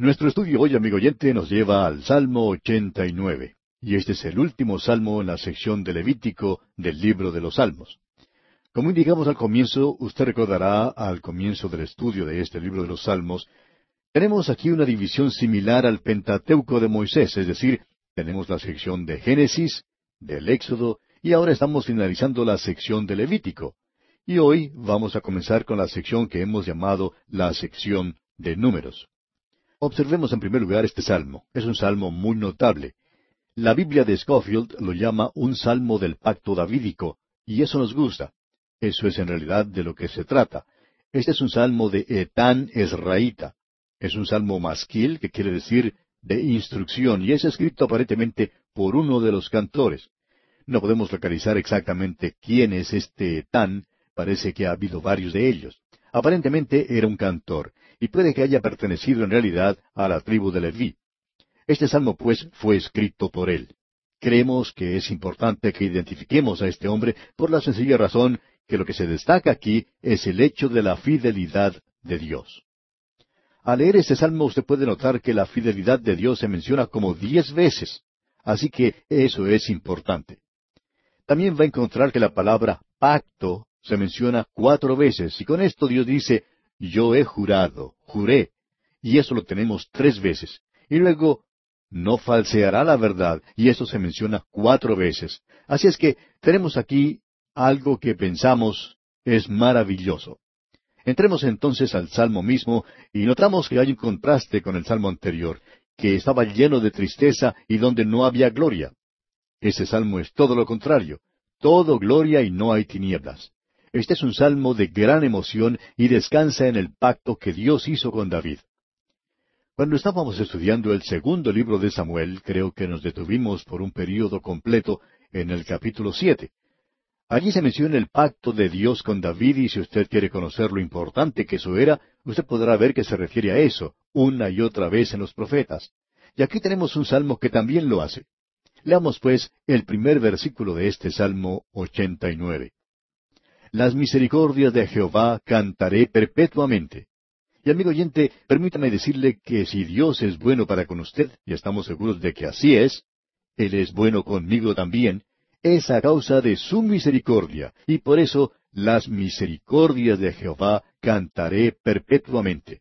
Nuestro estudio hoy, amigo oyente, nos lleva al Salmo 89, y este es el último salmo en la sección de Levítico del libro de los Salmos. Como indicamos al comienzo, usted recordará al comienzo del estudio de este libro de los Salmos, tenemos aquí una división similar al Pentateuco de Moisés, es decir, tenemos la sección de Génesis, del Éxodo, y ahora estamos finalizando la sección de Levítico. Y hoy vamos a comenzar con la sección que hemos llamado la sección de números. Observemos en primer lugar este salmo. Es un salmo muy notable. La Biblia de Scofield lo llama un salmo del pacto davídico, y eso nos gusta. Eso es en realidad de lo que se trata. Este es un salmo de Etán Esraíta. Es un salmo masquil, que quiere decir de instrucción, y es escrito aparentemente por uno de los cantores. No podemos localizar exactamente quién es este Etán, parece que ha habido varios de ellos. Aparentemente era un cantor, y puede que haya pertenecido en realidad a la tribu de Leví. Este salmo, pues, fue escrito por él. Creemos que es importante que identifiquemos a este hombre por la sencilla razón que lo que se destaca aquí es el hecho de la fidelidad de Dios. Al leer este salmo usted puede notar que la fidelidad de Dios se menciona como diez veces, así que eso es importante. También va a encontrar que la palabra pacto se menciona cuatro veces, y con esto Dios dice, yo he jurado, juré, y eso lo tenemos tres veces. Y luego, no falseará la verdad, y eso se menciona cuatro veces. Así es que tenemos aquí algo que pensamos es maravilloso. Entremos entonces al Salmo mismo y notamos que hay un contraste con el Salmo anterior, que estaba lleno de tristeza y donde no había gloria. Ese Salmo es todo lo contrario, todo gloria y no hay tinieblas. Este es un salmo de gran emoción y descansa en el pacto que Dios hizo con David. Cuando estábamos estudiando el segundo libro de Samuel, creo que nos detuvimos por un período completo en el capítulo siete. Allí se menciona el pacto de Dios con David y si usted quiere conocer lo importante que eso era, usted podrá ver que se refiere a eso una y otra vez en los profetas. Y aquí tenemos un salmo que también lo hace. Leamos pues el primer versículo de este Salmo 89. Las misericordias de Jehová cantaré perpetuamente. Y amigo oyente, permítame decirle que si Dios es bueno para con usted, y estamos seguros de que así es, Él es bueno conmigo también, es a causa de su misericordia, y por eso las misericordias de Jehová cantaré perpetuamente.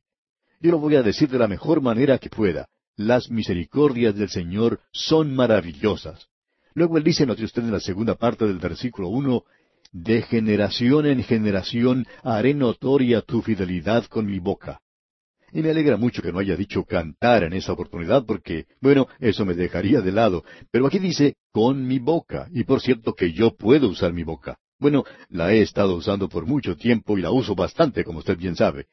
Yo lo voy a decir de la mejor manera que pueda. Las misericordias del Señor son maravillosas. Luego él dice, note usted en la segunda parte del versículo uno, de generación en generación haré notoria tu fidelidad con mi boca. Y me alegra mucho que no haya dicho cantar en esa oportunidad porque, bueno, eso me dejaría de lado. Pero aquí dice con mi boca. Y por cierto que yo puedo usar mi boca. Bueno, la he estado usando por mucho tiempo y la uso bastante, como usted bien sabe.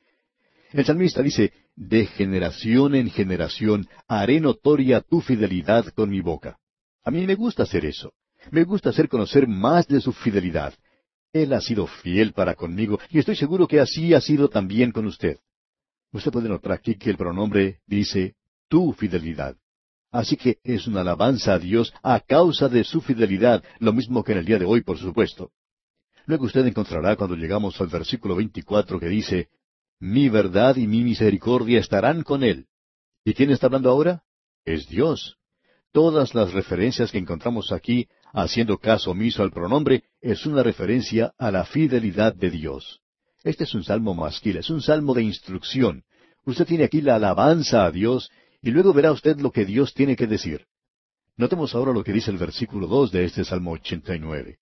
El salmista dice, de generación en generación haré notoria tu fidelidad con mi boca. A mí me gusta hacer eso. Me gusta hacer conocer más de su fidelidad. Él ha sido fiel para conmigo y estoy seguro que así ha sido también con usted. Usted puede notar aquí que el pronombre dice tu fidelidad. Así que es una alabanza a Dios a causa de su fidelidad, lo mismo que en el día de hoy, por supuesto. Luego usted encontrará cuando llegamos al versículo 24 que dice, Mi verdad y mi misericordia estarán con él. ¿Y quién está hablando ahora? Es Dios. Todas las referencias que encontramos aquí, haciendo caso omiso al pronombre, es una referencia a la fidelidad de Dios. Este es un salmo masquil, es un salmo de instrucción. Usted tiene aquí la alabanza a Dios y luego verá usted lo que Dios tiene que decir. Notemos ahora lo que dice el versículo dos de este Salmo 89.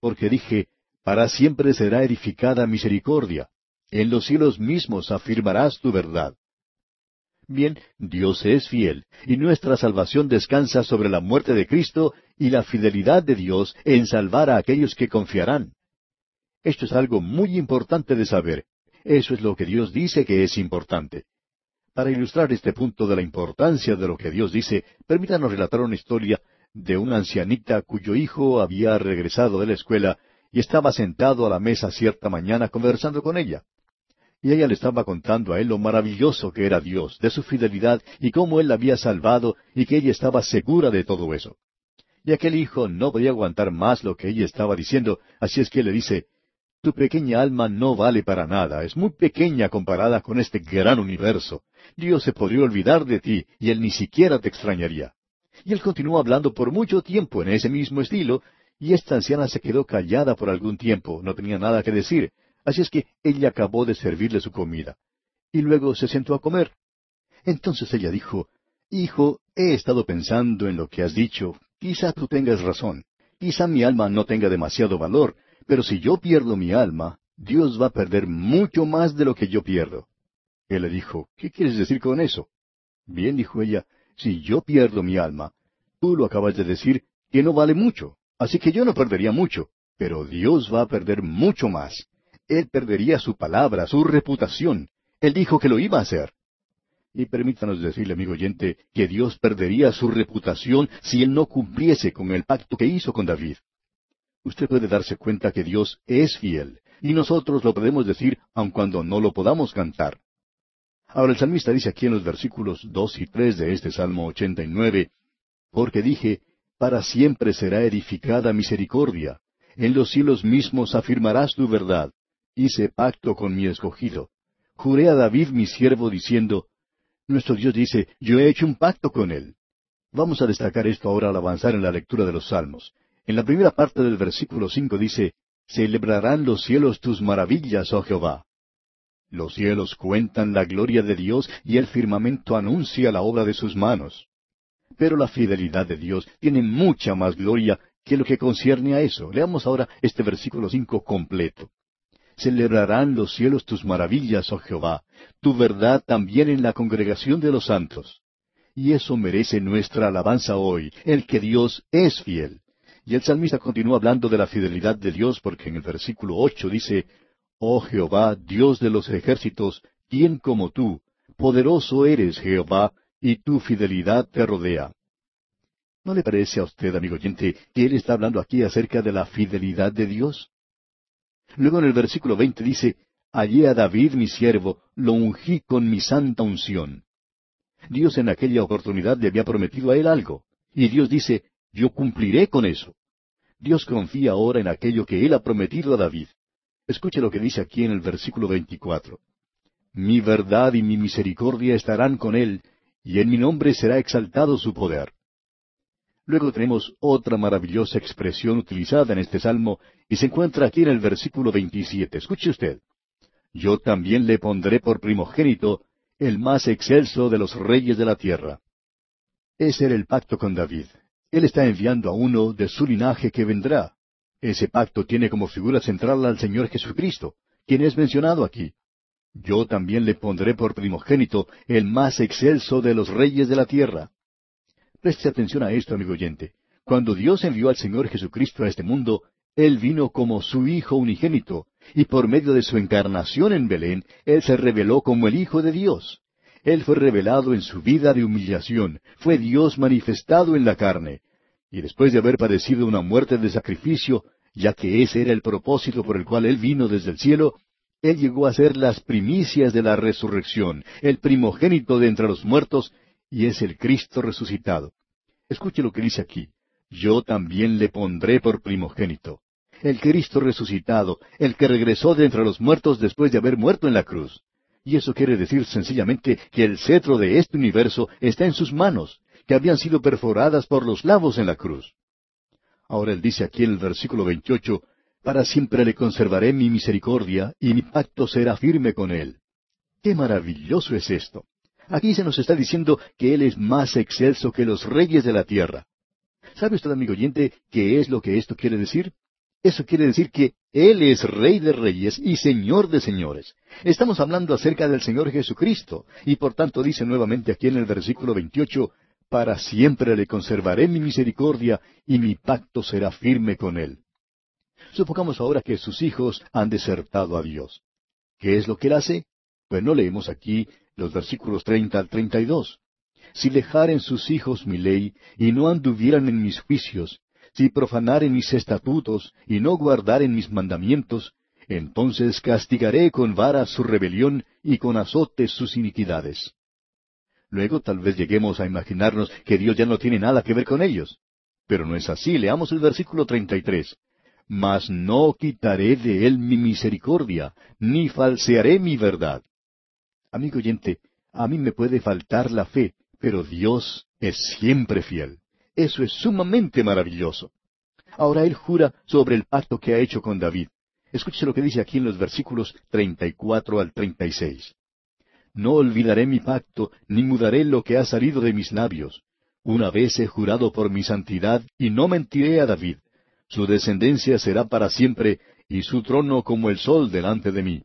Porque dije, para siempre será edificada misericordia. En los cielos mismos afirmarás tu verdad. Bien, Dios es fiel, y nuestra salvación descansa sobre la muerte de Cristo y la fidelidad de Dios en salvar a aquellos que confiarán. Esto es algo muy importante de saber. Eso es lo que Dios dice que es importante. Para ilustrar este punto de la importancia de lo que Dios dice, permítanos relatar una historia de una ancianita cuyo hijo había regresado de la escuela y estaba sentado a la mesa cierta mañana conversando con ella. Y ella le estaba contando a él lo maravilloso que era Dios, de su fidelidad y cómo él la había salvado y que ella estaba segura de todo eso. Y aquel hijo no podía aguantar más lo que ella estaba diciendo, así es que le dice, tu pequeña alma no vale para nada, es muy pequeña comparada con este gran universo, Dios se podría olvidar de ti y Él ni siquiera te extrañaría. Y él continuó hablando por mucho tiempo en ese mismo estilo, y esta anciana se quedó callada por algún tiempo, no tenía nada que decir, así es que ella acabó de servirle su comida. Y luego se sentó a comer. Entonces ella dijo, Hijo, he estado pensando en lo que has dicho, quizá tú tengas razón, quizá mi alma no tenga demasiado valor, pero si yo pierdo mi alma, Dios va a perder mucho más de lo que yo pierdo. Él le dijo, ¿qué quieres decir con eso? Bien, dijo ella, si yo pierdo mi alma, tú lo acabas de decir que no vale mucho, así que yo no perdería mucho, pero Dios va a perder mucho más. Él perdería su palabra, su reputación. Él dijo que lo iba a hacer. Y permítanos decirle, amigo oyente, que Dios perdería su reputación si él no cumpliese con el pacto que hizo con David. Usted puede darse cuenta que Dios es fiel, y nosotros lo podemos decir aun cuando no lo podamos cantar. Ahora el salmista dice aquí en los versículos dos y tres de este Salmo ochenta y nueve, porque dije, para siempre será edificada misericordia, en los cielos mismos afirmarás tu verdad. Hice pacto con mi escogido. Juré a David mi siervo diciendo, nuestro Dios dice, yo he hecho un pacto con él. Vamos a destacar esto ahora al avanzar en la lectura de los Salmos. En la primera parte del versículo cinco dice, Celebrarán los cielos tus maravillas, oh Jehová. Los cielos cuentan la gloria de Dios y el firmamento anuncia la obra de sus manos. Pero la fidelidad de Dios tiene mucha más gloria que lo que concierne a eso. Leamos ahora este versículo cinco completo. Celebrarán los cielos tus maravillas, oh Jehová, tu verdad también en la congregación de los santos. Y eso merece nuestra alabanza hoy, el que Dios es fiel. Y el salmista continúa hablando de la fidelidad de Dios porque en el versículo ocho dice, Oh Jehová, Dios de los ejércitos, ¿quién como tú? Poderoso eres, Jehová, y tu fidelidad te rodea. ¿No le parece a usted, amigo oyente, que él está hablando aquí acerca de la fidelidad de Dios? Luego en el versículo veinte dice, Hallé a David mi siervo, lo ungí con mi santa unción. Dios en aquella oportunidad le había prometido a él algo, y Dios dice, Yo cumpliré con eso. Dios confía ahora en aquello que él ha prometido a David. Escuche lo que dice aquí en el versículo 24. Mi verdad y mi misericordia estarán con él, y en mi nombre será exaltado su poder. Luego tenemos otra maravillosa expresión utilizada en este salmo, y se encuentra aquí en el versículo 27. Escuche usted. Yo también le pondré por primogénito, el más excelso de los reyes de la tierra. Ese era el pacto con David. Él está enviando a uno de su linaje que vendrá. Ese pacto tiene como figura central al Señor Jesucristo, quien es mencionado aquí. Yo también le pondré por primogénito el más excelso de los reyes de la tierra. Preste atención a esto, amigo oyente. Cuando Dios envió al Señor Jesucristo a este mundo, Él vino como su Hijo unigénito, y por medio de su encarnación en Belén, Él se reveló como el Hijo de Dios. Él fue revelado en su vida de humillación, fue Dios manifestado en la carne, y después de haber padecido una muerte de sacrificio, ya que ese era el propósito por el cual Él vino desde el cielo, Él llegó a ser las primicias de la resurrección, el primogénito de entre los muertos, y es el Cristo resucitado. Escuche lo que dice aquí. Yo también le pondré por primogénito. El Cristo resucitado, el que regresó de entre los muertos después de haber muerto en la cruz. Y eso quiere decir sencillamente que el cetro de este universo está en sus manos, que habían sido perforadas por los lavos en la cruz. Ahora él dice aquí en el versículo 28, Para siempre le conservaré mi misericordia, y mi pacto será firme con él. ¡Qué maravilloso es esto! Aquí se nos está diciendo que Él es más excelso que los reyes de la tierra. ¿Sabe usted, amigo oyente, qué es lo que esto quiere decir? Eso quiere decir que Él es Rey de Reyes y Señor de Señores. Estamos hablando acerca del Señor Jesucristo, y por tanto dice nuevamente aquí en el versículo 28, para siempre le conservaré mi misericordia y mi pacto será firme con él. Supongamos ahora que sus hijos han desertado a Dios. ¿Qué es lo que él hace? Pues no leemos aquí los versículos treinta al treinta y dos. Si dejaren sus hijos mi ley, y no anduvieran en mis juicios, si profanaren mis estatutos, y no guardaren mis mandamientos, entonces castigaré con vara su rebelión y con azotes sus iniquidades. Luego tal vez lleguemos a imaginarnos que Dios ya no tiene nada que ver con ellos. Pero no es así. Leamos el versículo 33. Mas no quitaré de él mi misericordia, ni falsearé mi verdad. Amigo oyente, A mí me puede faltar la fe, pero Dios es siempre fiel. Eso es sumamente maravilloso. Ahora él jura sobre el pacto que ha hecho con David. Escuche lo que dice aquí en los versículos 34 al 36. No olvidaré mi pacto, ni mudaré lo que ha salido de mis labios. Una vez he jurado por mi santidad, y no mentiré a David. Su descendencia será para siempre, y su trono como el sol delante de mí.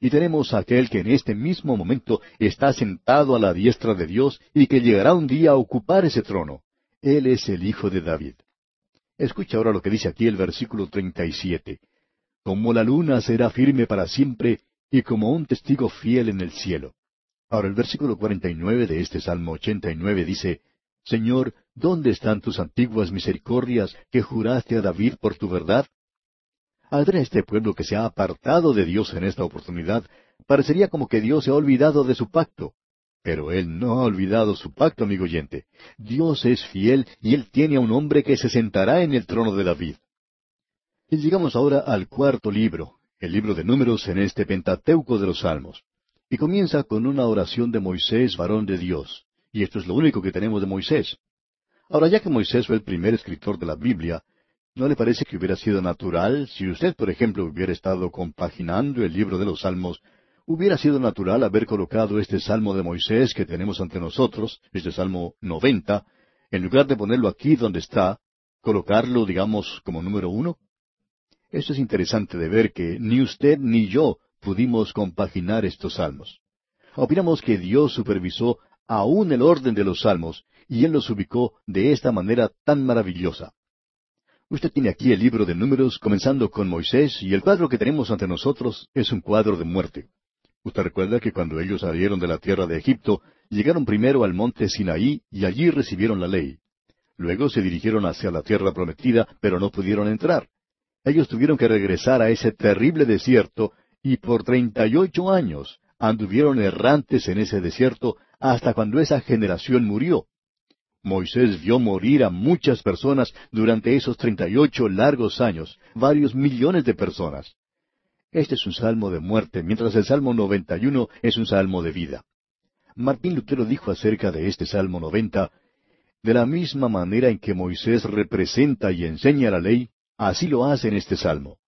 Y tenemos a aquel que en este mismo momento está sentado a la diestra de Dios y que llegará un día a ocupar ese trono. Él es el Hijo de David. Escucha ahora lo que dice aquí el versículo 37. Como la luna será firme para siempre y como un testigo fiel en el cielo. Ahora el versículo 49 de este Salmo 89 dice, Señor, ¿dónde están tus antiguas misericordias que juraste a David por tu verdad? Al este pueblo que se ha apartado de Dios en esta oportunidad, parecería como que Dios se ha olvidado de su pacto. Pero Él no ha olvidado su pacto, amigo oyente. Dios es fiel y Él tiene a un hombre que se sentará en el trono de David. Y llegamos ahora al cuarto libro, el libro de números en este Pentateuco de los Salmos. Y comienza con una oración de Moisés, varón de Dios. Y esto es lo único que tenemos de Moisés. Ahora, ya que Moisés fue el primer escritor de la Biblia, ¿No le parece que hubiera sido natural, si usted, por ejemplo, hubiera estado compaginando el libro de los Salmos, hubiera sido natural haber colocado este Salmo de Moisés que tenemos ante nosotros, este Salmo 90, en lugar de ponerlo aquí donde está, colocarlo, digamos, como número uno? Esto es interesante de ver que ni usted ni yo pudimos compaginar estos salmos. Opinamos que Dios supervisó aún el orden de los salmos, y Él los ubicó de esta manera tan maravillosa. Usted tiene aquí el libro de números comenzando con Moisés y el cuadro que tenemos ante nosotros es un cuadro de muerte. Usted recuerda que cuando ellos salieron de la tierra de Egipto, llegaron primero al monte Sinaí y allí recibieron la ley. Luego se dirigieron hacia la tierra prometida, pero no pudieron entrar. Ellos tuvieron que regresar a ese terrible desierto y por treinta y ocho años anduvieron errantes en ese desierto hasta cuando esa generación murió. Moisés vio morir a muchas personas durante esos treinta y ocho largos años, varios millones de personas. Este es un salmo de muerte, mientras el Salmo 91 es un salmo de vida. Martín Lutero dijo acerca de este Salmo 90, de la misma manera en que Moisés representa y enseña la ley, así lo hace en este salmo.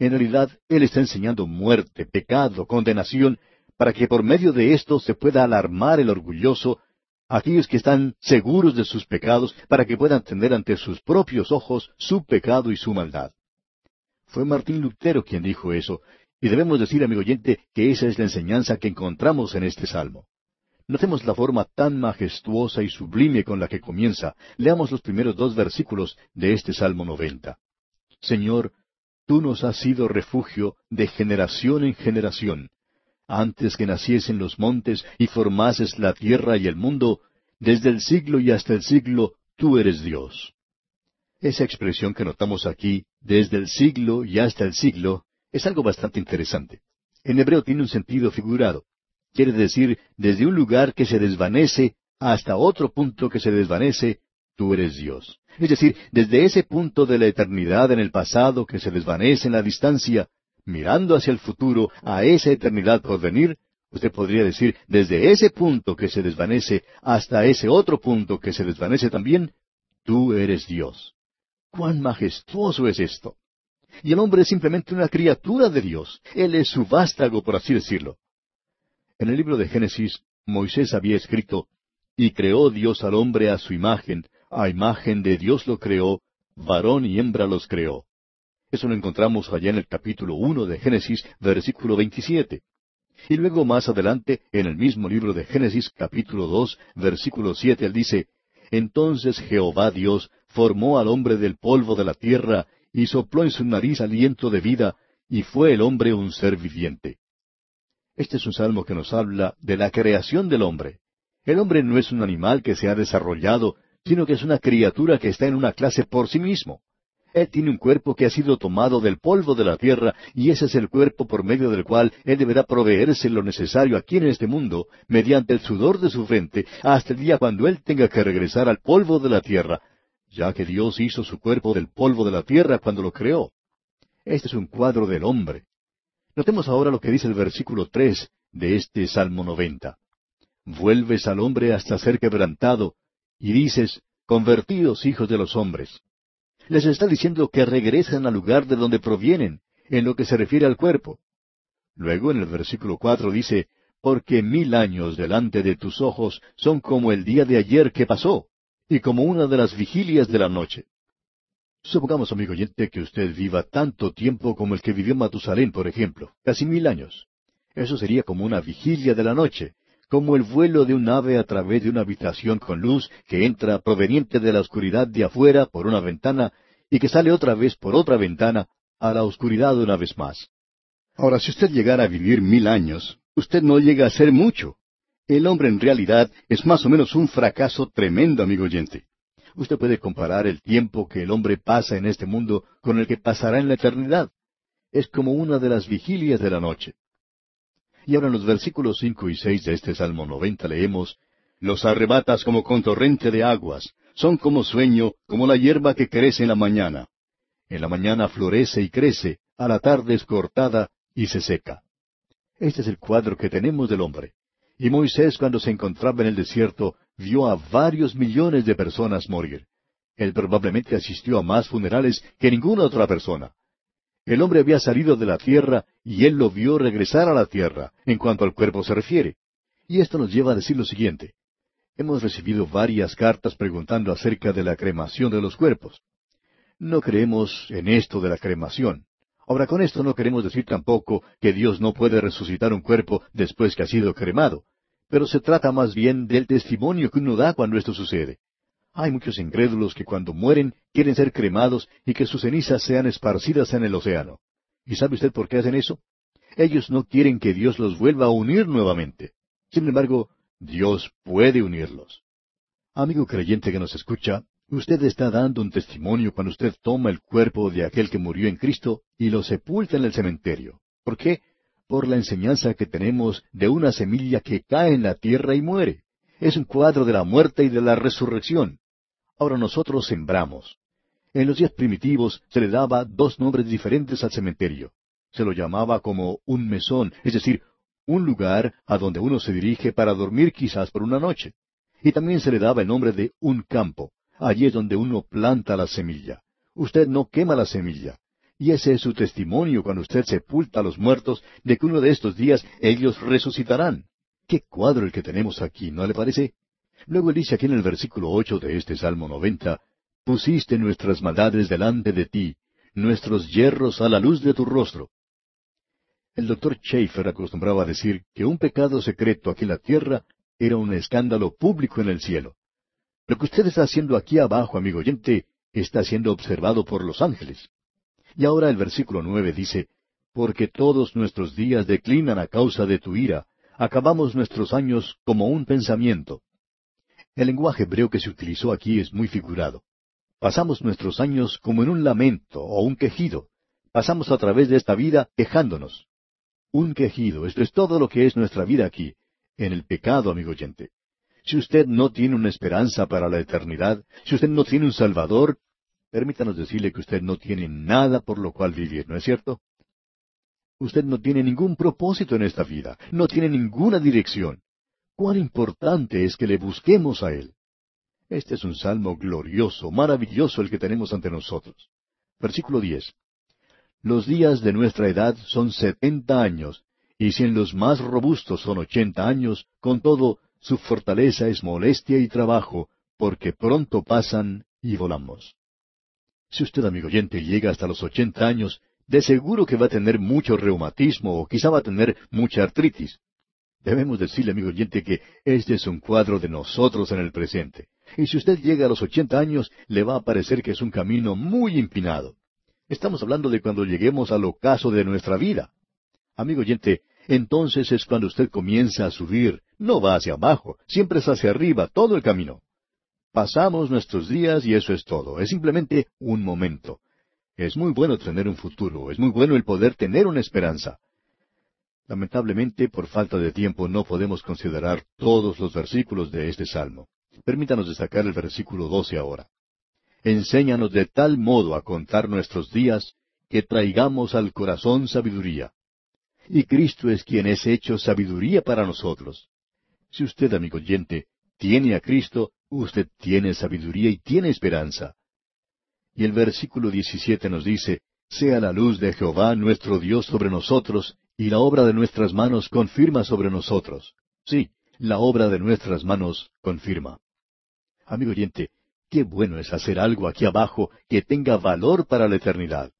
En realidad, él está enseñando muerte, pecado, condenación, para que por medio de esto se pueda alarmar el orgulloso aquellos que están seguros de sus pecados para que puedan tener ante sus propios ojos su pecado y su maldad. Fue Martín Lutero quien dijo eso, y debemos decir, amigo oyente, que esa es la enseñanza que encontramos en este salmo. Notemos la forma tan majestuosa y sublime con la que comienza. Leamos los primeros dos versículos de este Salmo noventa. Señor, tú nos has sido refugio de generación en generación antes que naciesen los montes y formases la tierra y el mundo, desde el siglo y hasta el siglo, tú eres Dios. Esa expresión que notamos aquí, desde el siglo y hasta el siglo, es algo bastante interesante. En hebreo tiene un sentido figurado. Quiere decir, desde un lugar que se desvanece hasta otro punto que se desvanece, tú eres Dios. Es decir, desde ese punto de la eternidad en el pasado que se desvanece en la distancia, mirando hacia el futuro, a esa eternidad por venir, usted podría decir, desde ese punto que se desvanece hasta ese otro punto que se desvanece también, tú eres Dios. ¡Cuán majestuoso es esto! Y el hombre es simplemente una criatura de Dios. Él es su vástago, por así decirlo. En el libro de Génesis, Moisés había escrito, Y creó Dios al hombre a su imagen, a imagen de Dios lo creó, varón y hembra los creó. Eso lo encontramos allá en el capítulo uno de Génesis, versículo 27. Y luego más adelante, en el mismo libro de Génesis, capítulo dos, versículo siete, él dice, Entonces Jehová Dios formó al hombre del polvo de la tierra, y sopló en su nariz aliento de vida, y fue el hombre un ser viviente. Este es un salmo que nos habla de la creación del hombre. El hombre no es un animal que se ha desarrollado, sino que es una criatura que está en una clase por sí mismo. Él tiene un cuerpo que ha sido tomado del polvo de la tierra, y ese es el cuerpo por medio del cual Él deberá proveerse lo necesario aquí en este mundo, mediante el sudor de su frente, hasta el día cuando Él tenga que regresar al polvo de la tierra, ya que Dios hizo su cuerpo del polvo de la tierra cuando lo creó. Este es un cuadro del hombre. Notemos ahora lo que dice el versículo tres de este Salmo noventa. vuelves al hombre hasta ser quebrantado, y dices, convertidos hijos de los hombres. Les está diciendo que regresen al lugar de donde provienen, en lo que se refiere al cuerpo. Luego en el versículo cuatro dice, porque mil años delante de tus ojos son como el día de ayer que pasó, y como una de las vigilias de la noche. Supongamos, amigo oyente, que usted viva tanto tiempo como el que vivió Matusalén, por ejemplo, casi mil años. Eso sería como una vigilia de la noche, como el vuelo de un ave a través de una habitación con luz que entra proveniente de la oscuridad de afuera por una ventana y que sale otra vez por otra ventana a la oscuridad una vez más. Ahora, si usted llegara a vivir mil años, usted no llega a ser mucho. El hombre en realidad es más o menos un fracaso tremendo, amigo oyente. Usted puede comparar el tiempo que el hombre pasa en este mundo con el que pasará en la eternidad. Es como una de las vigilias de la noche. Y ahora en los versículos cinco y seis de este Salmo noventa leemos Los arrebatas como con torrente de aguas, son como sueño, como la hierba que crece en la mañana. En la mañana florece y crece, a la tarde es cortada y se seca. Este es el cuadro que tenemos del hombre. Y Moisés cuando se encontraba en el desierto vio a varios millones de personas morir. Él probablemente asistió a más funerales que ninguna otra persona. El hombre había salido de la tierra y él lo vio regresar a la tierra, en cuanto al cuerpo se refiere. Y esto nos lleva a decir lo siguiente. Hemos recibido varias cartas preguntando acerca de la cremación de los cuerpos. No creemos en esto de la cremación. Ahora, con esto no queremos decir tampoco que Dios no puede resucitar un cuerpo después que ha sido cremado, pero se trata más bien del testimonio que uno da cuando esto sucede. Hay muchos incrédulos que cuando mueren quieren ser cremados y que sus cenizas sean esparcidas en el océano. ¿Y sabe usted por qué hacen eso? Ellos no quieren que Dios los vuelva a unir nuevamente. Sin embargo, Dios puede unirlos. Amigo creyente que nos escucha, usted está dando un testimonio cuando usted toma el cuerpo de aquel que murió en Cristo y lo sepulta en el cementerio. ¿Por qué? Por la enseñanza que tenemos de una semilla que cae en la tierra y muere. Es un cuadro de la muerte y de la resurrección. Ahora nosotros sembramos. En los días primitivos se le daba dos nombres diferentes al cementerio. Se lo llamaba como un mesón, es decir, un lugar a donde uno se dirige para dormir quizás por una noche. Y también se le daba el nombre de un campo. Allí es donde uno planta la semilla. Usted no quema la semilla. Y ese es su testimonio cuando usted sepulta a los muertos de que uno de estos días ellos resucitarán. Qué cuadro el que tenemos aquí, ¿no le parece? Luego dice aquí en el versículo ocho de este Salmo noventa, Pusiste nuestras maldades delante de ti, nuestros yerros a la luz de tu rostro. El doctor Schaeffer acostumbraba a decir que un pecado secreto aquí en la tierra era un escándalo público en el cielo. Lo que usted está haciendo aquí abajo, amigo oyente, está siendo observado por los ángeles. Y ahora el versículo nueve dice, Porque todos nuestros días declinan a causa de tu ira, acabamos nuestros años como un pensamiento. El lenguaje hebreo que se utilizó aquí es muy figurado. Pasamos nuestros años como en un lamento o un quejido. Pasamos a través de esta vida quejándonos. Un quejido, esto es todo lo que es nuestra vida aquí, en el pecado, amigo oyente. Si usted no tiene una esperanza para la eternidad, si usted no tiene un Salvador, permítanos decirle que usted no tiene nada por lo cual vivir, ¿no es cierto? Usted no tiene ningún propósito en esta vida, no tiene ninguna dirección cuán importante es que le busquemos a Él. Este es un salmo glorioso, maravilloso el que tenemos ante nosotros. Versículo 10. Los días de nuestra edad son setenta años, y si en los más robustos son ochenta años, con todo, su fortaleza es molestia y trabajo, porque pronto pasan y volamos. Si usted, amigo oyente, llega hasta los ochenta años, de seguro que va a tener mucho reumatismo o quizá va a tener mucha artritis. Debemos decirle, amigo oyente, que este es un cuadro de nosotros en el presente. Y si usted llega a los ochenta años, le va a parecer que es un camino muy empinado. Estamos hablando de cuando lleguemos al ocaso de nuestra vida. Amigo oyente, entonces es cuando usted comienza a subir. No va hacia abajo, siempre es hacia arriba, todo el camino. Pasamos nuestros días y eso es todo. Es simplemente un momento. Es muy bueno tener un futuro, es muy bueno el poder tener una esperanza. Lamentablemente, por falta de tiempo, no podemos considerar todos los versículos de este salmo. Permítanos destacar el versículo doce ahora. Enséñanos de tal modo a contar nuestros días que traigamos al corazón sabiduría. Y Cristo es quien es hecho sabiduría para nosotros. Si usted, amigo oyente, tiene a Cristo, usted tiene sabiduría y tiene esperanza. Y el versículo 17 nos dice, Sea la luz de Jehová nuestro Dios sobre nosotros, y la obra de nuestras manos confirma sobre nosotros. Sí, la obra de nuestras manos confirma. Amigo oyente, qué bueno es hacer algo aquí abajo que tenga valor para la eternidad.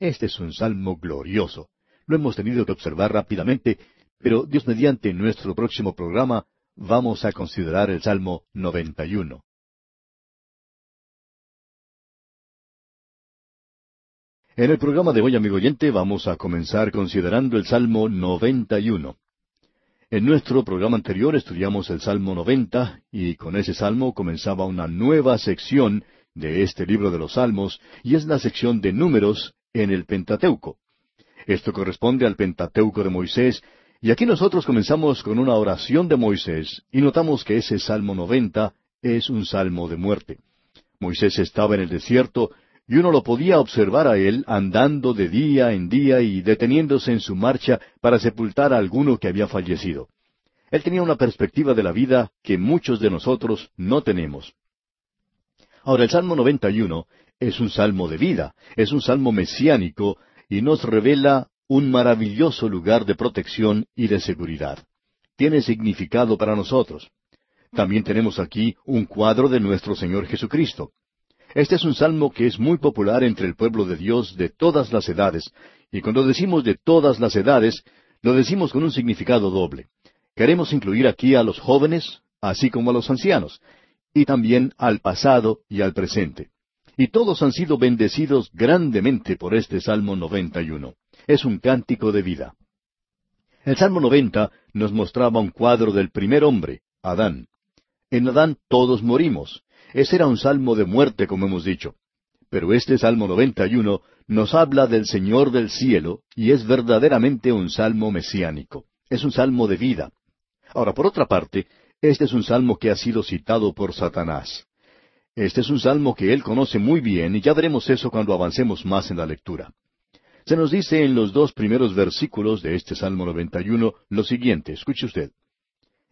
Este es un salmo glorioso. Lo hemos tenido que observar rápidamente, pero Dios mediante nuestro próximo programa vamos a considerar el Salmo 91. En el programa de hoy, amigo oyente, vamos a comenzar considerando el Salmo 91. En nuestro programa anterior estudiamos el Salmo 90 y con ese salmo comenzaba una nueva sección de este libro de los Salmos y es la sección de números en el Pentateuco. Esto corresponde al Pentateuco de Moisés y aquí nosotros comenzamos con una oración de Moisés y notamos que ese Salmo 90 es un salmo de muerte. Moisés estaba en el desierto y uno lo podía observar a él andando de día en día y deteniéndose en su marcha para sepultar a alguno que había fallecido. Él tenía una perspectiva de la vida que muchos de nosotros no tenemos. Ahora, el Salmo 91 es un salmo de vida, es un salmo mesiánico y nos revela un maravilloso lugar de protección y de seguridad. Tiene significado para nosotros. También tenemos aquí un cuadro de nuestro Señor Jesucristo. Este es un salmo que es muy popular entre el pueblo de Dios de todas las edades, y cuando decimos de todas las edades, lo decimos con un significado doble. Queremos incluir aquí a los jóvenes, así como a los ancianos, y también al pasado y al presente. Y todos han sido bendecidos grandemente por este Salmo 91 es un cántico de vida. El Salmo 90 nos mostraba un cuadro del primer hombre, Adán. En Adán todos morimos. Ese era un salmo de muerte, como hemos dicho. Pero este Salmo 91 nos habla del Señor del cielo y es verdaderamente un salmo mesiánico. Es un salmo de vida. Ahora, por otra parte, este es un salmo que ha sido citado por Satanás. Este es un salmo que él conoce muy bien y ya veremos eso cuando avancemos más en la lectura. Se nos dice en los dos primeros versículos de este Salmo 91 lo siguiente, escuche usted.